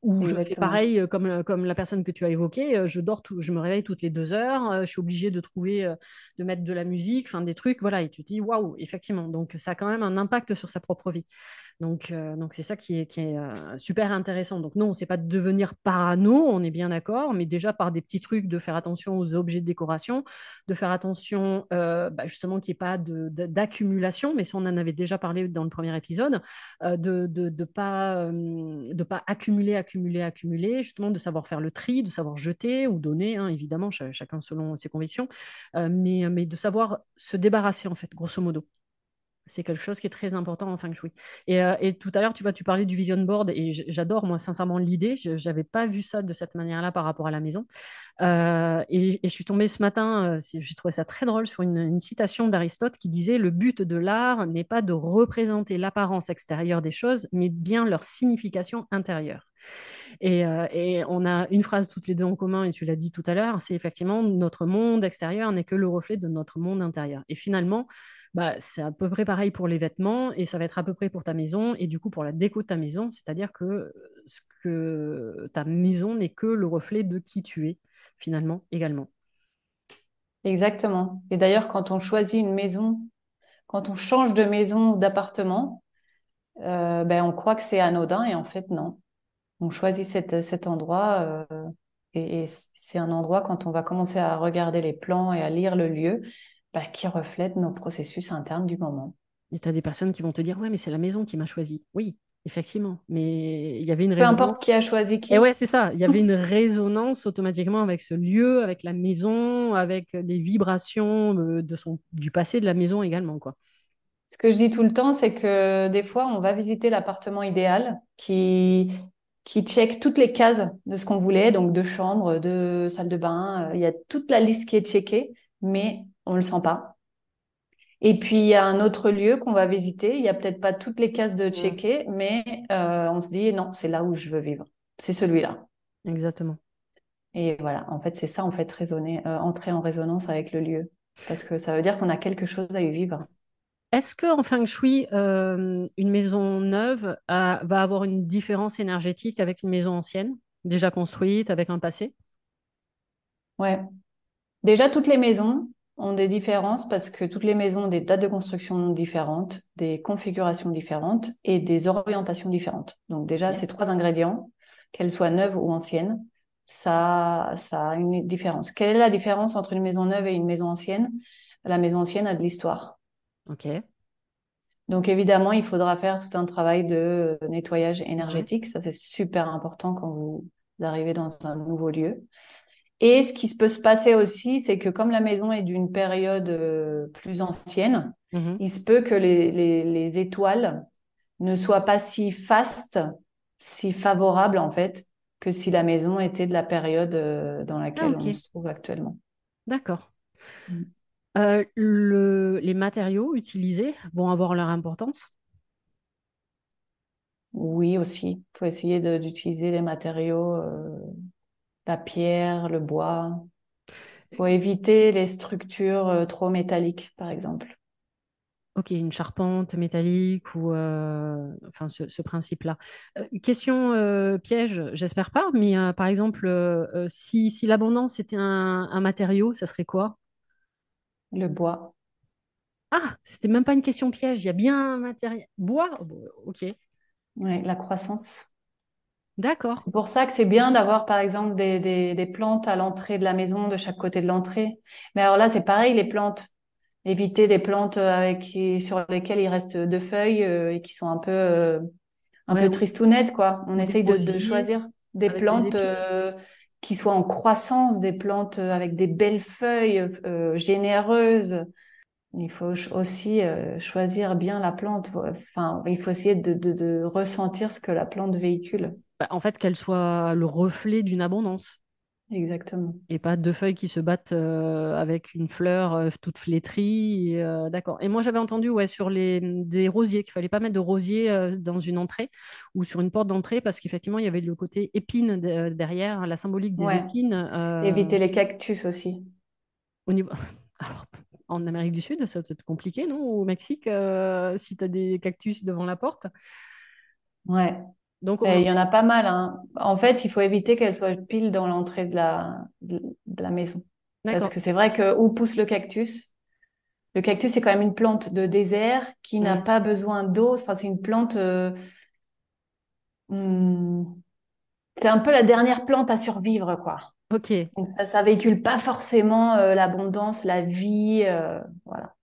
Ou je fais pareil euh, comme, euh, comme la personne que tu as évoquée, euh, je dors, tout, je me réveille toutes les deux heures, je suis obligée de trouver, de mettre de la musique, enfin des trucs, voilà, et tu te dis waouh, effectivement, donc ça a quand même un impact sur sa propre vie. Donc, euh, donc c'est ça qui est, euh, super intéressant. Donc non, c'est pas de devenir parano, on est bien d'accord, mais déjà par des petits trucs de faire attention aux objets de décoration, de faire attention euh, bah, justement qu'il n'y ait pas d'accumulation, mais ça on en avait déjà parlé dans le premier épisode, de ne pas, accumuler, accumuler, accumuler, justement de savoir faire le tri, de savoir jeter ou donner, hein, évidemment, chacun selon ses convictions, mais de savoir se débarrasser en fait, grosso modo. C'est quelque chose qui est très important en feng shui. Et, euh, et tout à l'heure, tu vois, tu parlais du vision board et j'adore, moi, sincèrement, l'idée. Je n'avais pas vu ça de cette manière-là par rapport à la maison. Euh, et, je suis tombée ce matin, euh, j'ai trouvé ça très drôle, sur une, citation d'Aristote qui disait Le but de l'art n'est pas de représenter l'apparence extérieure des choses, mais bien leur signification intérieure. Et, et, on a une phrase toutes les deux en commun, et tu l'as dit tout à l'heure, c'est effectivement notre monde extérieur n'est que le reflet de notre monde intérieur. Et finalement, bah, c'est à peu près pareil pour les vêtements et ça va être à peu près pour ta maison et du coup pour la déco de ta maison, c'est-à-dire que, ce que ta maison n'est que le reflet de qui tu es finalement également. Exactement. Et d'ailleurs, quand on choisit une maison, quand on change de maison ou d'appartement, euh, ben, on croit que c'est anodin et en fait non. On choisit cet endroit euh, et c'est un endroit quand on va commencer à regarder les plans et à lire le lieu, bah, qui reflètent nos processus internes du moment. Et tu as des personnes qui vont te dire Ouais, mais c'est la maison qui m'a choisi. Oui, effectivement. Mais il y avait une Peu importe qui a choisi qui. Et ouais, c'est ça. Il y avait une résonance automatiquement avec ce lieu, avec la maison, avec des vibrations euh, de son... du passé de la maison également. quoi. Ce que je dis tout le temps, c'est que des fois, on va visiter l'appartement idéal qui qui check toutes les cases de ce qu'on voulait, donc deux chambres, deux salles de bain, il y a toute la liste qui est checkée, mais on le sent pas. Et puis il y a un autre lieu qu'on va visiter. Il y a peut-être pas toutes les cases de checker, mais euh, on se dit non, c'est là où je veux vivre. C'est celui-là. Exactement. Et voilà, en fait, c'est ça, en fait, raisonner, euh, entrer en résonance avec le lieu. Parce que ça veut dire qu'on a quelque chose à y vivre. Est-ce que en feng shui, euh, une maison neuve va avoir une différence énergétique avec une maison ancienne, déjà construite, avec un passé? Ouais. Déjà, toutes les maisons, ont des différences parce que toutes les maisons ont des dates de construction différentes, des configurations différentes et des orientations différentes. Donc déjà, ces trois ingrédients, qu'elles soient neuves ou anciennes, ça, ça a une différence. Quelle est la différence entre une maison neuve et une maison ancienne? La maison ancienne a de l'histoire. Ok. Donc évidemment, il faudra faire tout un travail de nettoyage énergétique. Ça, c'est super important quand vous arrivez dans un nouveau lieu. Et ce qui peut se passer aussi, c'est que comme la maison est d'une période euh, plus ancienne, Mhm. il se peut que les, les- les étoiles ne soient pas si fastes, si favorables en fait, que si la maison était de la période euh, dans laquelle Ah, on se trouve actuellement. D'accord. Mm. Euh, le- les matériaux utilisés vont avoir leur importance? Oui, aussi. Il faut essayer d'utiliser les matériaux, euh, la pierre, le bois. Faut éviter les structures euh, trop métalliques, par exemple. Ok, une charpente métallique ou euh, enfin ce, ce principe-là. Euh, question euh, piège, j'espère pas, mais par exemple, si, si l'abondance était un, un matériau, ça serait quoi? Le bois. Ah, c'était même pas une question piège, il y a bien un matériel. Bois? Oh, ok, Ouais, la croissance. D'accord. C'est pour ça que c'est bien d'avoir, par exemple, des, des, des plantes à l'entrée de la maison, de chaque côté de l'entrée. Mais alors là, c'est pareil, les plantes. Éviter les plantes euh, avec, sur lesquelles il reste deux feuilles euh, et qui sont un peu, euh, un Ouais, peu ou, tristounettes, quoi. On des essaye de, choisir des des plantes euh, qui soient en croissance, des plantes avec des belles feuilles généreuses. Il faut aussi choisir bien la plante. Enfin, il faut essayer de, de, de ressentir ce que la plante véhicule. Bah, en fait, qu'elle soit le reflet d'une abondance. Exactement. Et pas deux feuilles qui se battent euh, avec une fleur euh, toute flétrie. euh, d'accord. Et moi, j'avais entendu ouais, sur les, des rosiers, qu'il fallait pas mettre de rosiers dans une entrée ou sur une porte d'entrée parce qu'effectivement, il y avait le côté épine de- derrière, la symbolique des Ouais. épines. Éviter les cactus aussi. au niveau... Alors, en Amérique du Sud, ça peut être compliqué, non? Au Mexique, si tu as des cactus devant la porte. Ouais. Donc, on- il y en a pas mal, hein. En fait, il faut éviter qu'elle soit pile dans l'entrée de la, de de la maison. Parce que c'est vrai que où pousse le cactus? Le cactus, c'est quand même une plante de désert qui n'a pas besoin d'eau. Enfin, c'est une plante. euh, hmm, c'est un peu la dernière plante à survivre, quoi. Ok. Donc ça, ça véhicule pas forcément euh, l'abondance, la vie, euh, voilà.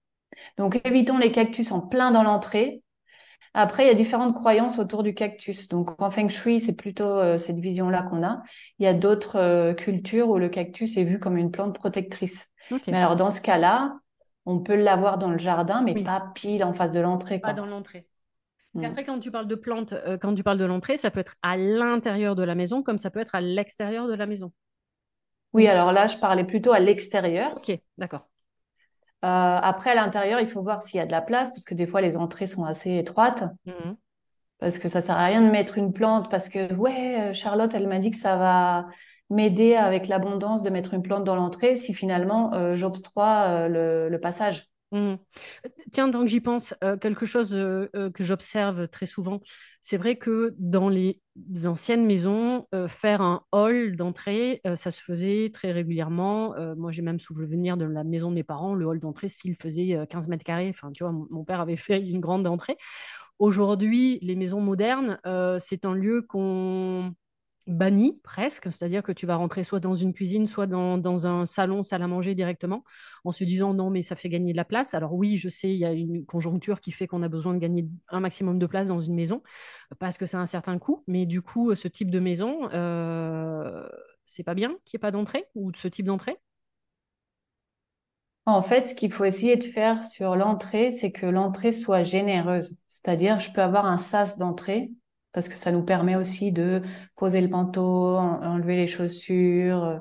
Donc évitons les cactus en plein dans l'entrée. Après, il y a différentes croyances autour du cactus. Donc, en Feng Shui, c'est plutôt euh, cette vision-là qu'on a. Il y a d'autres euh, cultures où le cactus est vu comme une plante protectrice. Mais alors, dans ce cas-là, on peut l'avoir dans le jardin, mais Oui. pas pile en face de l'entrée, Pas dans l'entrée. Parce qu'après, quand tu parles de plantes, euh, quand tu parles de l'entrée, ça peut être à l'intérieur de la maison comme ça peut être à l'extérieur de la maison. Oui, alors là, je parlais plutôt à l'extérieur. Ok, d'accord. Euh, après, à l'intérieur, il faut voir s'il y a de la place, parce que des fois, les entrées sont assez étroites. Mhm. Parce que ça sert à rien de mettre une plante, parce que, ouais, euh, Charlotte, elle m'a dit que ça va m'aider avec l'abondance de mettre une plante dans l'entrée si finalement euh, j'obstroi euh, le, le passage. Mhm. Tiens, tant que j'y pense, euh, quelque chose euh, euh, que j'observe très souvent, c'est vrai que dans les anciennes maisons, faire un hall d'entrée, ça se faisait très régulièrement. Moi, j'ai même souvenir de la maison de mes parents, le hall d'entrée, s'il faisait euh, 15 mètres carrés. Enfin, tu vois, mon, père avait fait une grande entrée. Aujourd'hui, les maisons modernes, c'est un lieu qu'on bannit presque, c'est-à-dire que tu vas rentrer soit dans une cuisine, soit dans, un salon, salle à manger directement, en se disant non, mais ça fait gagner de la place. Alors oui, je sais, il y a une conjoncture qui fait qu'on a besoin de gagner un maximum de place dans une maison, parce que c'est un certain coût, mais du coup, ce type de maison, euh, c'est pas bien qu'il n'y ait pas d'entrée ou de ce type d'entrée? En fait, ce qu'il faut essayer de faire sur l'entrée, c'est que l'entrée soit généreuse. C'est-à-dire, je peux avoir un sas d'entrée, parce que ça nous permet aussi de poser le manteau, en- enlever les chaussures, euh,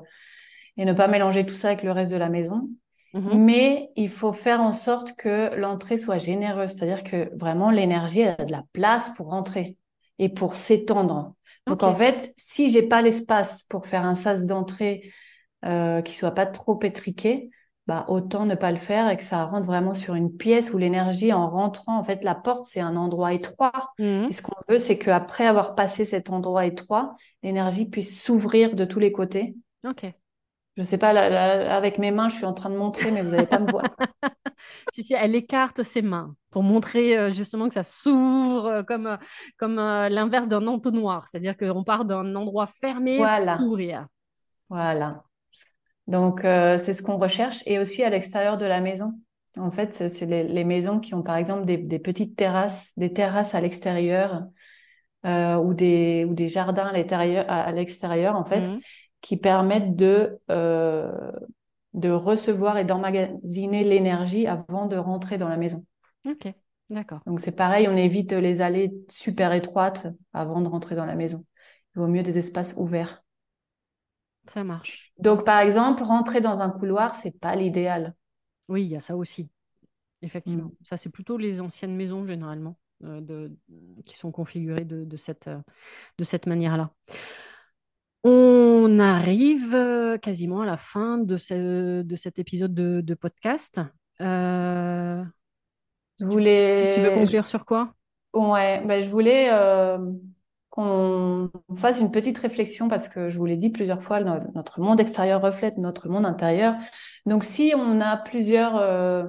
et ne pas mélanger tout ça avec le reste de la maison. Mhm. Mais il faut faire en sorte que l'entrée soit généreuse, c'est-à-dire que vraiment l'énergie a de la place pour rentrer et pour s'étendre. Donc en fait, si j'ai pas l'espace pour faire un sas d'entrée euh, qui soit pas trop étriqué, bah autant ne pas le faire et que ça rentre vraiment sur une pièce où l'énergie en rentrant, en fait, la porte c'est un endroit étroit. Mhm. Et ce qu'on veut, c'est qu'après avoir passé cet endroit étroit, l'énergie puisse s'ouvrir de tous les côtés. Ok. Je sais pas, là, là, avec mes mains, je suis en train de montrer, mais vous n'allez pas me voir. Si, si, elle écarte ses mains pour montrer euh, justement que ça s'ouvre euh, comme, euh, comme l'inverse d'un entonnoir, c'est-à-dire qu'on part d'un endroit fermé pour Voilà. s'ouvrir. Voilà. Donc, euh, c'est ce qu'on recherche. Et aussi à l'extérieur de la maison. En fait, c'est les, maisons qui ont, par exemple, des, petites terrasses, des terrasses à l'extérieur euh, ou, des, ou des jardins à l'extérieur, en fait, mhm. qui permettent de, euh, de recevoir et d'emmagasiner l'énergie avant de rentrer dans la maison. Ok, d'accord. Donc, c'est pareil, on évite les allées super étroites avant de rentrer dans la maison. Il vaut mieux des espaces ouverts. Ça marche. Donc, par exemple, rentrer dans un couloir, c'est pas l'idéal. Oui, il y a ça aussi. Effectivement. Mm. Ça, c'est plutôt les anciennes maisons, généralement, euh, de, qui sont configurées de, cette, euh, de cette manière-là. On arrive euh, quasiment à la fin de, ce, de cet épisode de, podcast. je voulais... Tu, veux conclure sur quoi? Ouais, ben, je voulais fasse une petite réflexion parce que je vous l'ai dit plusieurs fois, notre monde extérieur reflète notre monde intérieur. Donc, si on a plusieurs euh,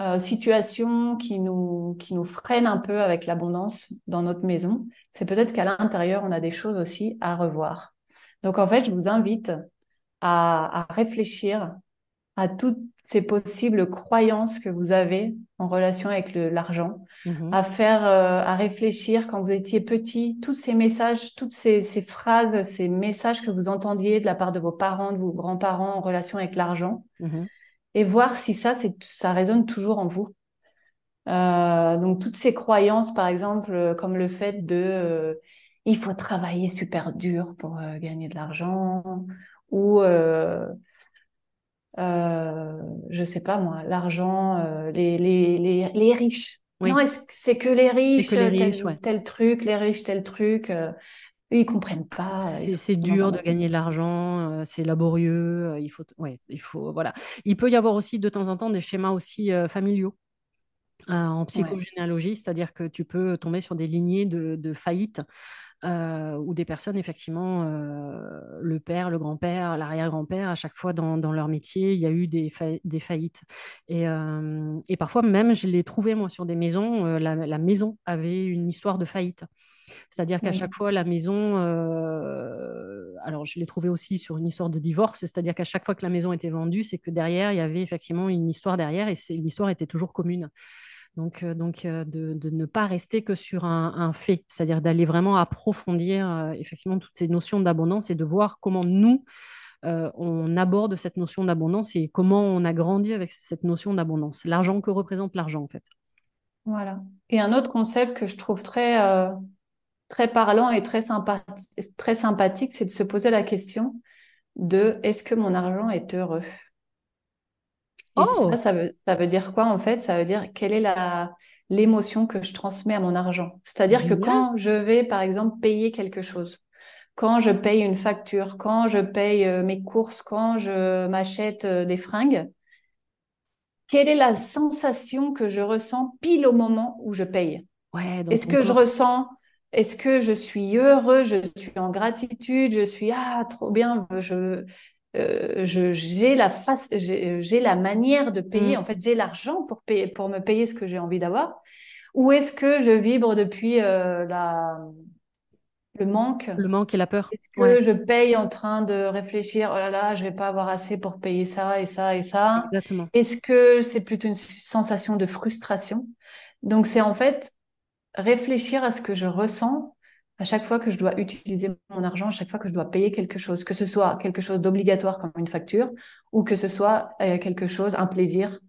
euh, situations qui nous, qui nous freinent un peu avec l'abondance dans notre maison, c'est peut-être qu'à l'intérieur, on a des choses aussi à revoir. Donc, en fait, je vous invite à, à réfléchir à toutes ces possibles croyances que vous avez en relation avec l'argent, mhm. à faire, euh, à réfléchir quand vous étiez petit, tous ces messages, toutes ces, phrases, ces messages que vous entendiez de la part de vos parents, de vos grands-parents en relation avec l'argent, mhm. et voir si ça, ça résonne toujours en vous. Euh, donc toutes ces croyances, par exemple, euh, comme le fait de il faut travailler super dur pour gagner de l'argent, ou euh, je sais pas moi, l'argent, euh, les, les, les, les, riches. Non, que c'est que les riches, tel, truc, les riches, tel truc euh, eux, ils comprennent pas. C'est dur de gagner de l'argent, c'est laborieux, il faut, ouais, il faut, voilà. Il peut y avoir aussi de temps en temps des schémas aussi familiaux. en psychogénéalogie, c'est-à-dire que tu peux tomber sur des lignées de, de faillite euh, où des personnes, effectivement, euh, le père, le grand-père, l'arrière-grand-père, à chaque fois dans, leur métier, il y a eu des, des faillites. Et, euh, et, parfois même, je l'ai trouvé, moi, sur des maisons, la, maison avait une histoire de faillite. C'est-à-dire qu'à chaque fois, la maison, alors je l'ai trouvé aussi sur une histoire de divorce, c'est-à-dire qu'à chaque fois que la maison était vendue, c'est que derrière, il y avait effectivement une histoire derrière et l'histoire était toujours commune. Donc, euh, donc euh, de, ne pas rester que sur un, fait, c'est-à-dire d'aller vraiment approfondir euh, effectivement toutes ces notions d'abondance et de voir comment nous, on aborde cette notion d'abondance et comment on a grandi avec cette notion d'abondance. L'argent, que représente l'argent en fait Voilà. Et un autre concept que je trouve très, très parlant et très, très sympathique, c'est de se poser la question de est-ce que mon argent est heureux? Oh. ça, ça veut, dire quoi en fait? Ça veut dire quelle est la l'émotion que je transmets à mon argent? C'est-à-dire que quand je vais, par exemple, payer quelque chose, quand je paye une facture, quand je paye euh, mes courses, quand je m'achète euh, des fringues, quelle est la sensation que je ressens pile au moment où je paye? Ouais, Est-ce que je ressens est-ce que je suis heureux, je suis en gratitude, je suis ah trop bien, je euh, j'ai la face, j'ai la manière de payer. Mm. En fait, j'ai l'argent pour payer, pour me payer ce que j'ai envie d'avoir. Ou est-ce que je vibre depuis euh, la le manque? Le manque et la peur. Est-ce que je paye en train de réfléchir Oh là là, je vais pas avoir assez pour payer ça et ça et ça? Exactement. Est-ce que c'est plutôt une sensation de frustration? Donc c'est en fait réfléchir à ce que je ressens à chaque fois que je dois utiliser mon argent, à chaque fois que je dois payer quelque chose, que ce soit quelque chose d'obligatoire comme une facture ou que ce soit euh, quelque chose, un plaisir,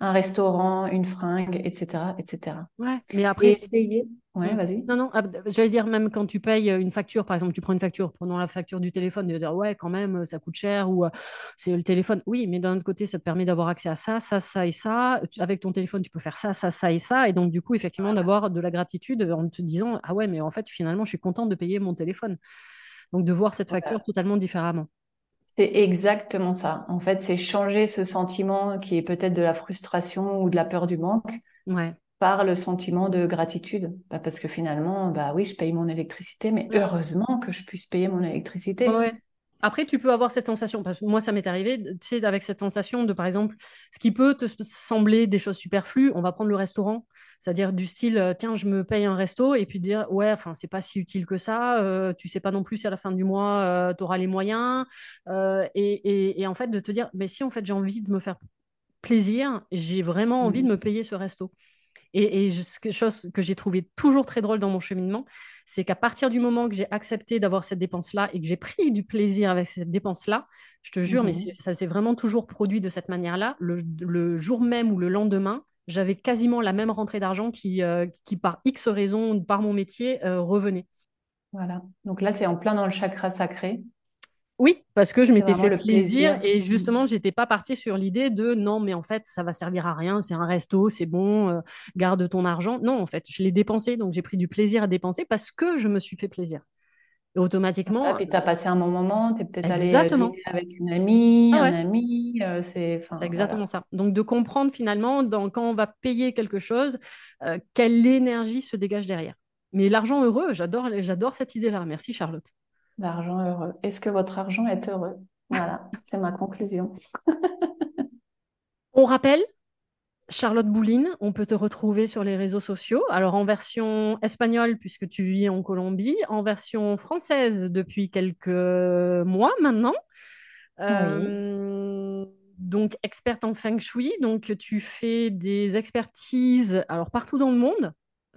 un restaurant, une fringue, etc., etc. Ouais, mais après, essayer. Ouais, vas-y. Non, non, ah, j'allais dire même quand tu payes une facture, par exemple, tu prends une facture, prenons la facture du téléphone, tu vas dire ouais, quand même, ça coûte cher ou euh, c'est le téléphone. Oui, mais d'un autre côté, ça te permet d'avoir accès à ça, ça, ça et ça. Avec ton téléphone, tu peux faire ça, ça, ça et ça. Et donc, du coup, effectivement, d'avoir de la gratitude en te disant ah ouais, mais en fait, finalement, je suis contente de payer mon téléphone. Donc, de voir cette facture totalement différemment. C'est exactement ça. En fait, c'est changer ce sentiment qui est peut-être de la frustration ou de la peur du manque par le sentiment de gratitude. Bah, parce que finalement, bah oui, je paye mon électricité, mais heureusement que je puisse payer mon électricité. Après, tu peux avoir cette sensation, parce que moi, ça m'est arrivé, tu sais, avec cette sensation de, par exemple, ce qui peut te sembler des choses superflues, on va prendre le restaurant, c'est-à-dire du style, euh, tiens, je me paye un resto, et puis dire, ouais, enfin, c'est pas si utile que ça, euh, tu sais pas non plus si à la fin du mois, euh, tu auras les moyens, et, et, en fait, de te dire, mais si, en fait, j'ai envie de me faire plaisir, j'ai vraiment envie de mmh. me payer ce resto. Et, chose que j'ai trouvé toujours très drôle dans mon cheminement, c'est qu'à partir du moment que j'ai accepté d'avoir cette dépense-là et que j'ai pris du plaisir avec cette dépense-là, je te jure, mais mmh ça s'est vraiment toujours produit de cette manière-là. Le, jour même ou le lendemain, j'avais quasiment la même rentrée d'argent qui, euh, qui, par X raison, par mon métier, euh, revenait. Voilà. Donc là, c'est en plein dans le chakra sacré. Oui, parce que je m'étais fait le plaisir, et justement, j'étais pas partie sur l'idée de non, mais en fait, ça va servir à rien, c'est un resto, c'est bon, euh, garde ton argent. Non, en fait, je l'ai dépensé, donc j'ai pris du plaisir à dépenser parce que je me suis fait plaisir. Et automatiquement. Et puis tu as passé un bon moment, tu es peut-être allé euh, avec une amie, ah un ami. Euh, c'est exactement ça. Donc de comprendre finalement, dans, quand on va payer quelque chose, quelle énergie se dégage derrière. Mais l'argent heureux, j'adore, j'adore cette idée-là. Merci Charlotte. L'argent heureux. Est-ce que votre argent est heureux? Voilà, c'est ma conclusion. on rappelle, Charlotte Bouline, on peut te retrouver sur les réseaux sociaux. Alors en version espagnole, puisque tu vis en Colombie, en version française depuis quelques mois maintenant. Euh, donc experte en feng shui, donc tu fais des expertises alors partout dans le monde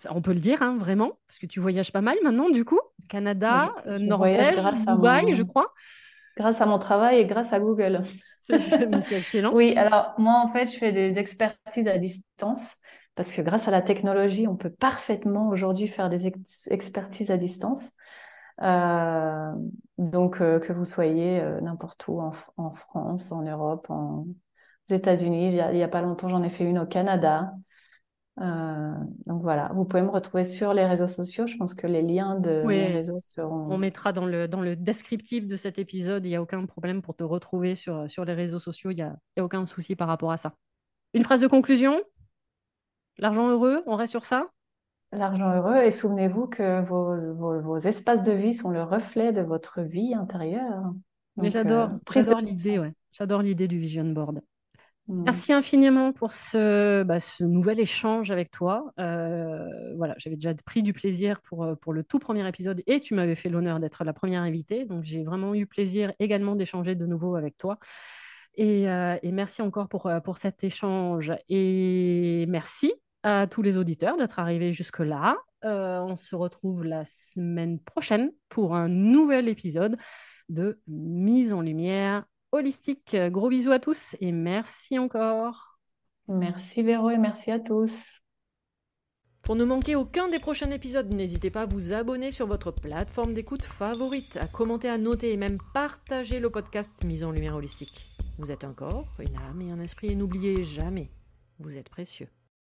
on peut le dire, hein, vraiment, parce que tu voyages pas mal maintenant, du coup. Canada, euh, Norvège, Dubaï, je crois. Grâce à mon travail et grâce à Google. C'est excellent. oui, alors moi, en fait, je fais des expertises à distance parce que grâce à la technologie, on peut parfaitement aujourd'hui faire des expertises à distance. Euh, donc, euh, que vous soyez n'importe où, en, France, en Europe, en, aux États-Unis. Il n'y a, pas longtemps, j'en ai fait une au Canada. Euh, donc voilà, vous pouvez me retrouver sur les réseaux sociaux. Je pense que les liens de mes réseaux seront. On mettra dans le, dans le descriptif de cet épisode. Il n'y a aucun problème pour te retrouver sur, sur les réseaux sociaux. Il n'y a, a, aucun souci par rapport à ça. Une phrase de conclusion? L'argent heureux, on reste sur ça? L'argent heureux, et souvenez-vous que vos, vos, espaces de vie sont le reflet de votre vie intérieure. Mais j'adore, euh, l'idée, ouais. J'adore l'idée du vision board. Mm. Merci infiniment pour ce, bah, ce, nouvel échange avec toi. Euh, voilà, j'avais déjà pris du plaisir pour, euh, pour le tout premier épisode et tu m'avais fait l'honneur d'être la première invitée. Donc j'ai vraiment eu plaisir également d'échanger de nouveau avec toi. Et, euh, merci encore pour cet échange. Et merci à tous les auditeurs d'être arrivés jusque-là. on se retrouve la semaine prochaine pour un nouvel épisode de Mise en lumière holistique. Gros bisous à tous et merci encore. Merci Véro et merci à tous. Pour ne manquer aucun des prochains épisodes, n'hésitez pas à vous abonner sur votre plateforme d'écoute favorite, à commenter, à noter et même partager le podcast Mise en Lumière Holistique. Vous êtes un corps, une âme et un esprit et n'oubliez jamais, vous êtes précieux.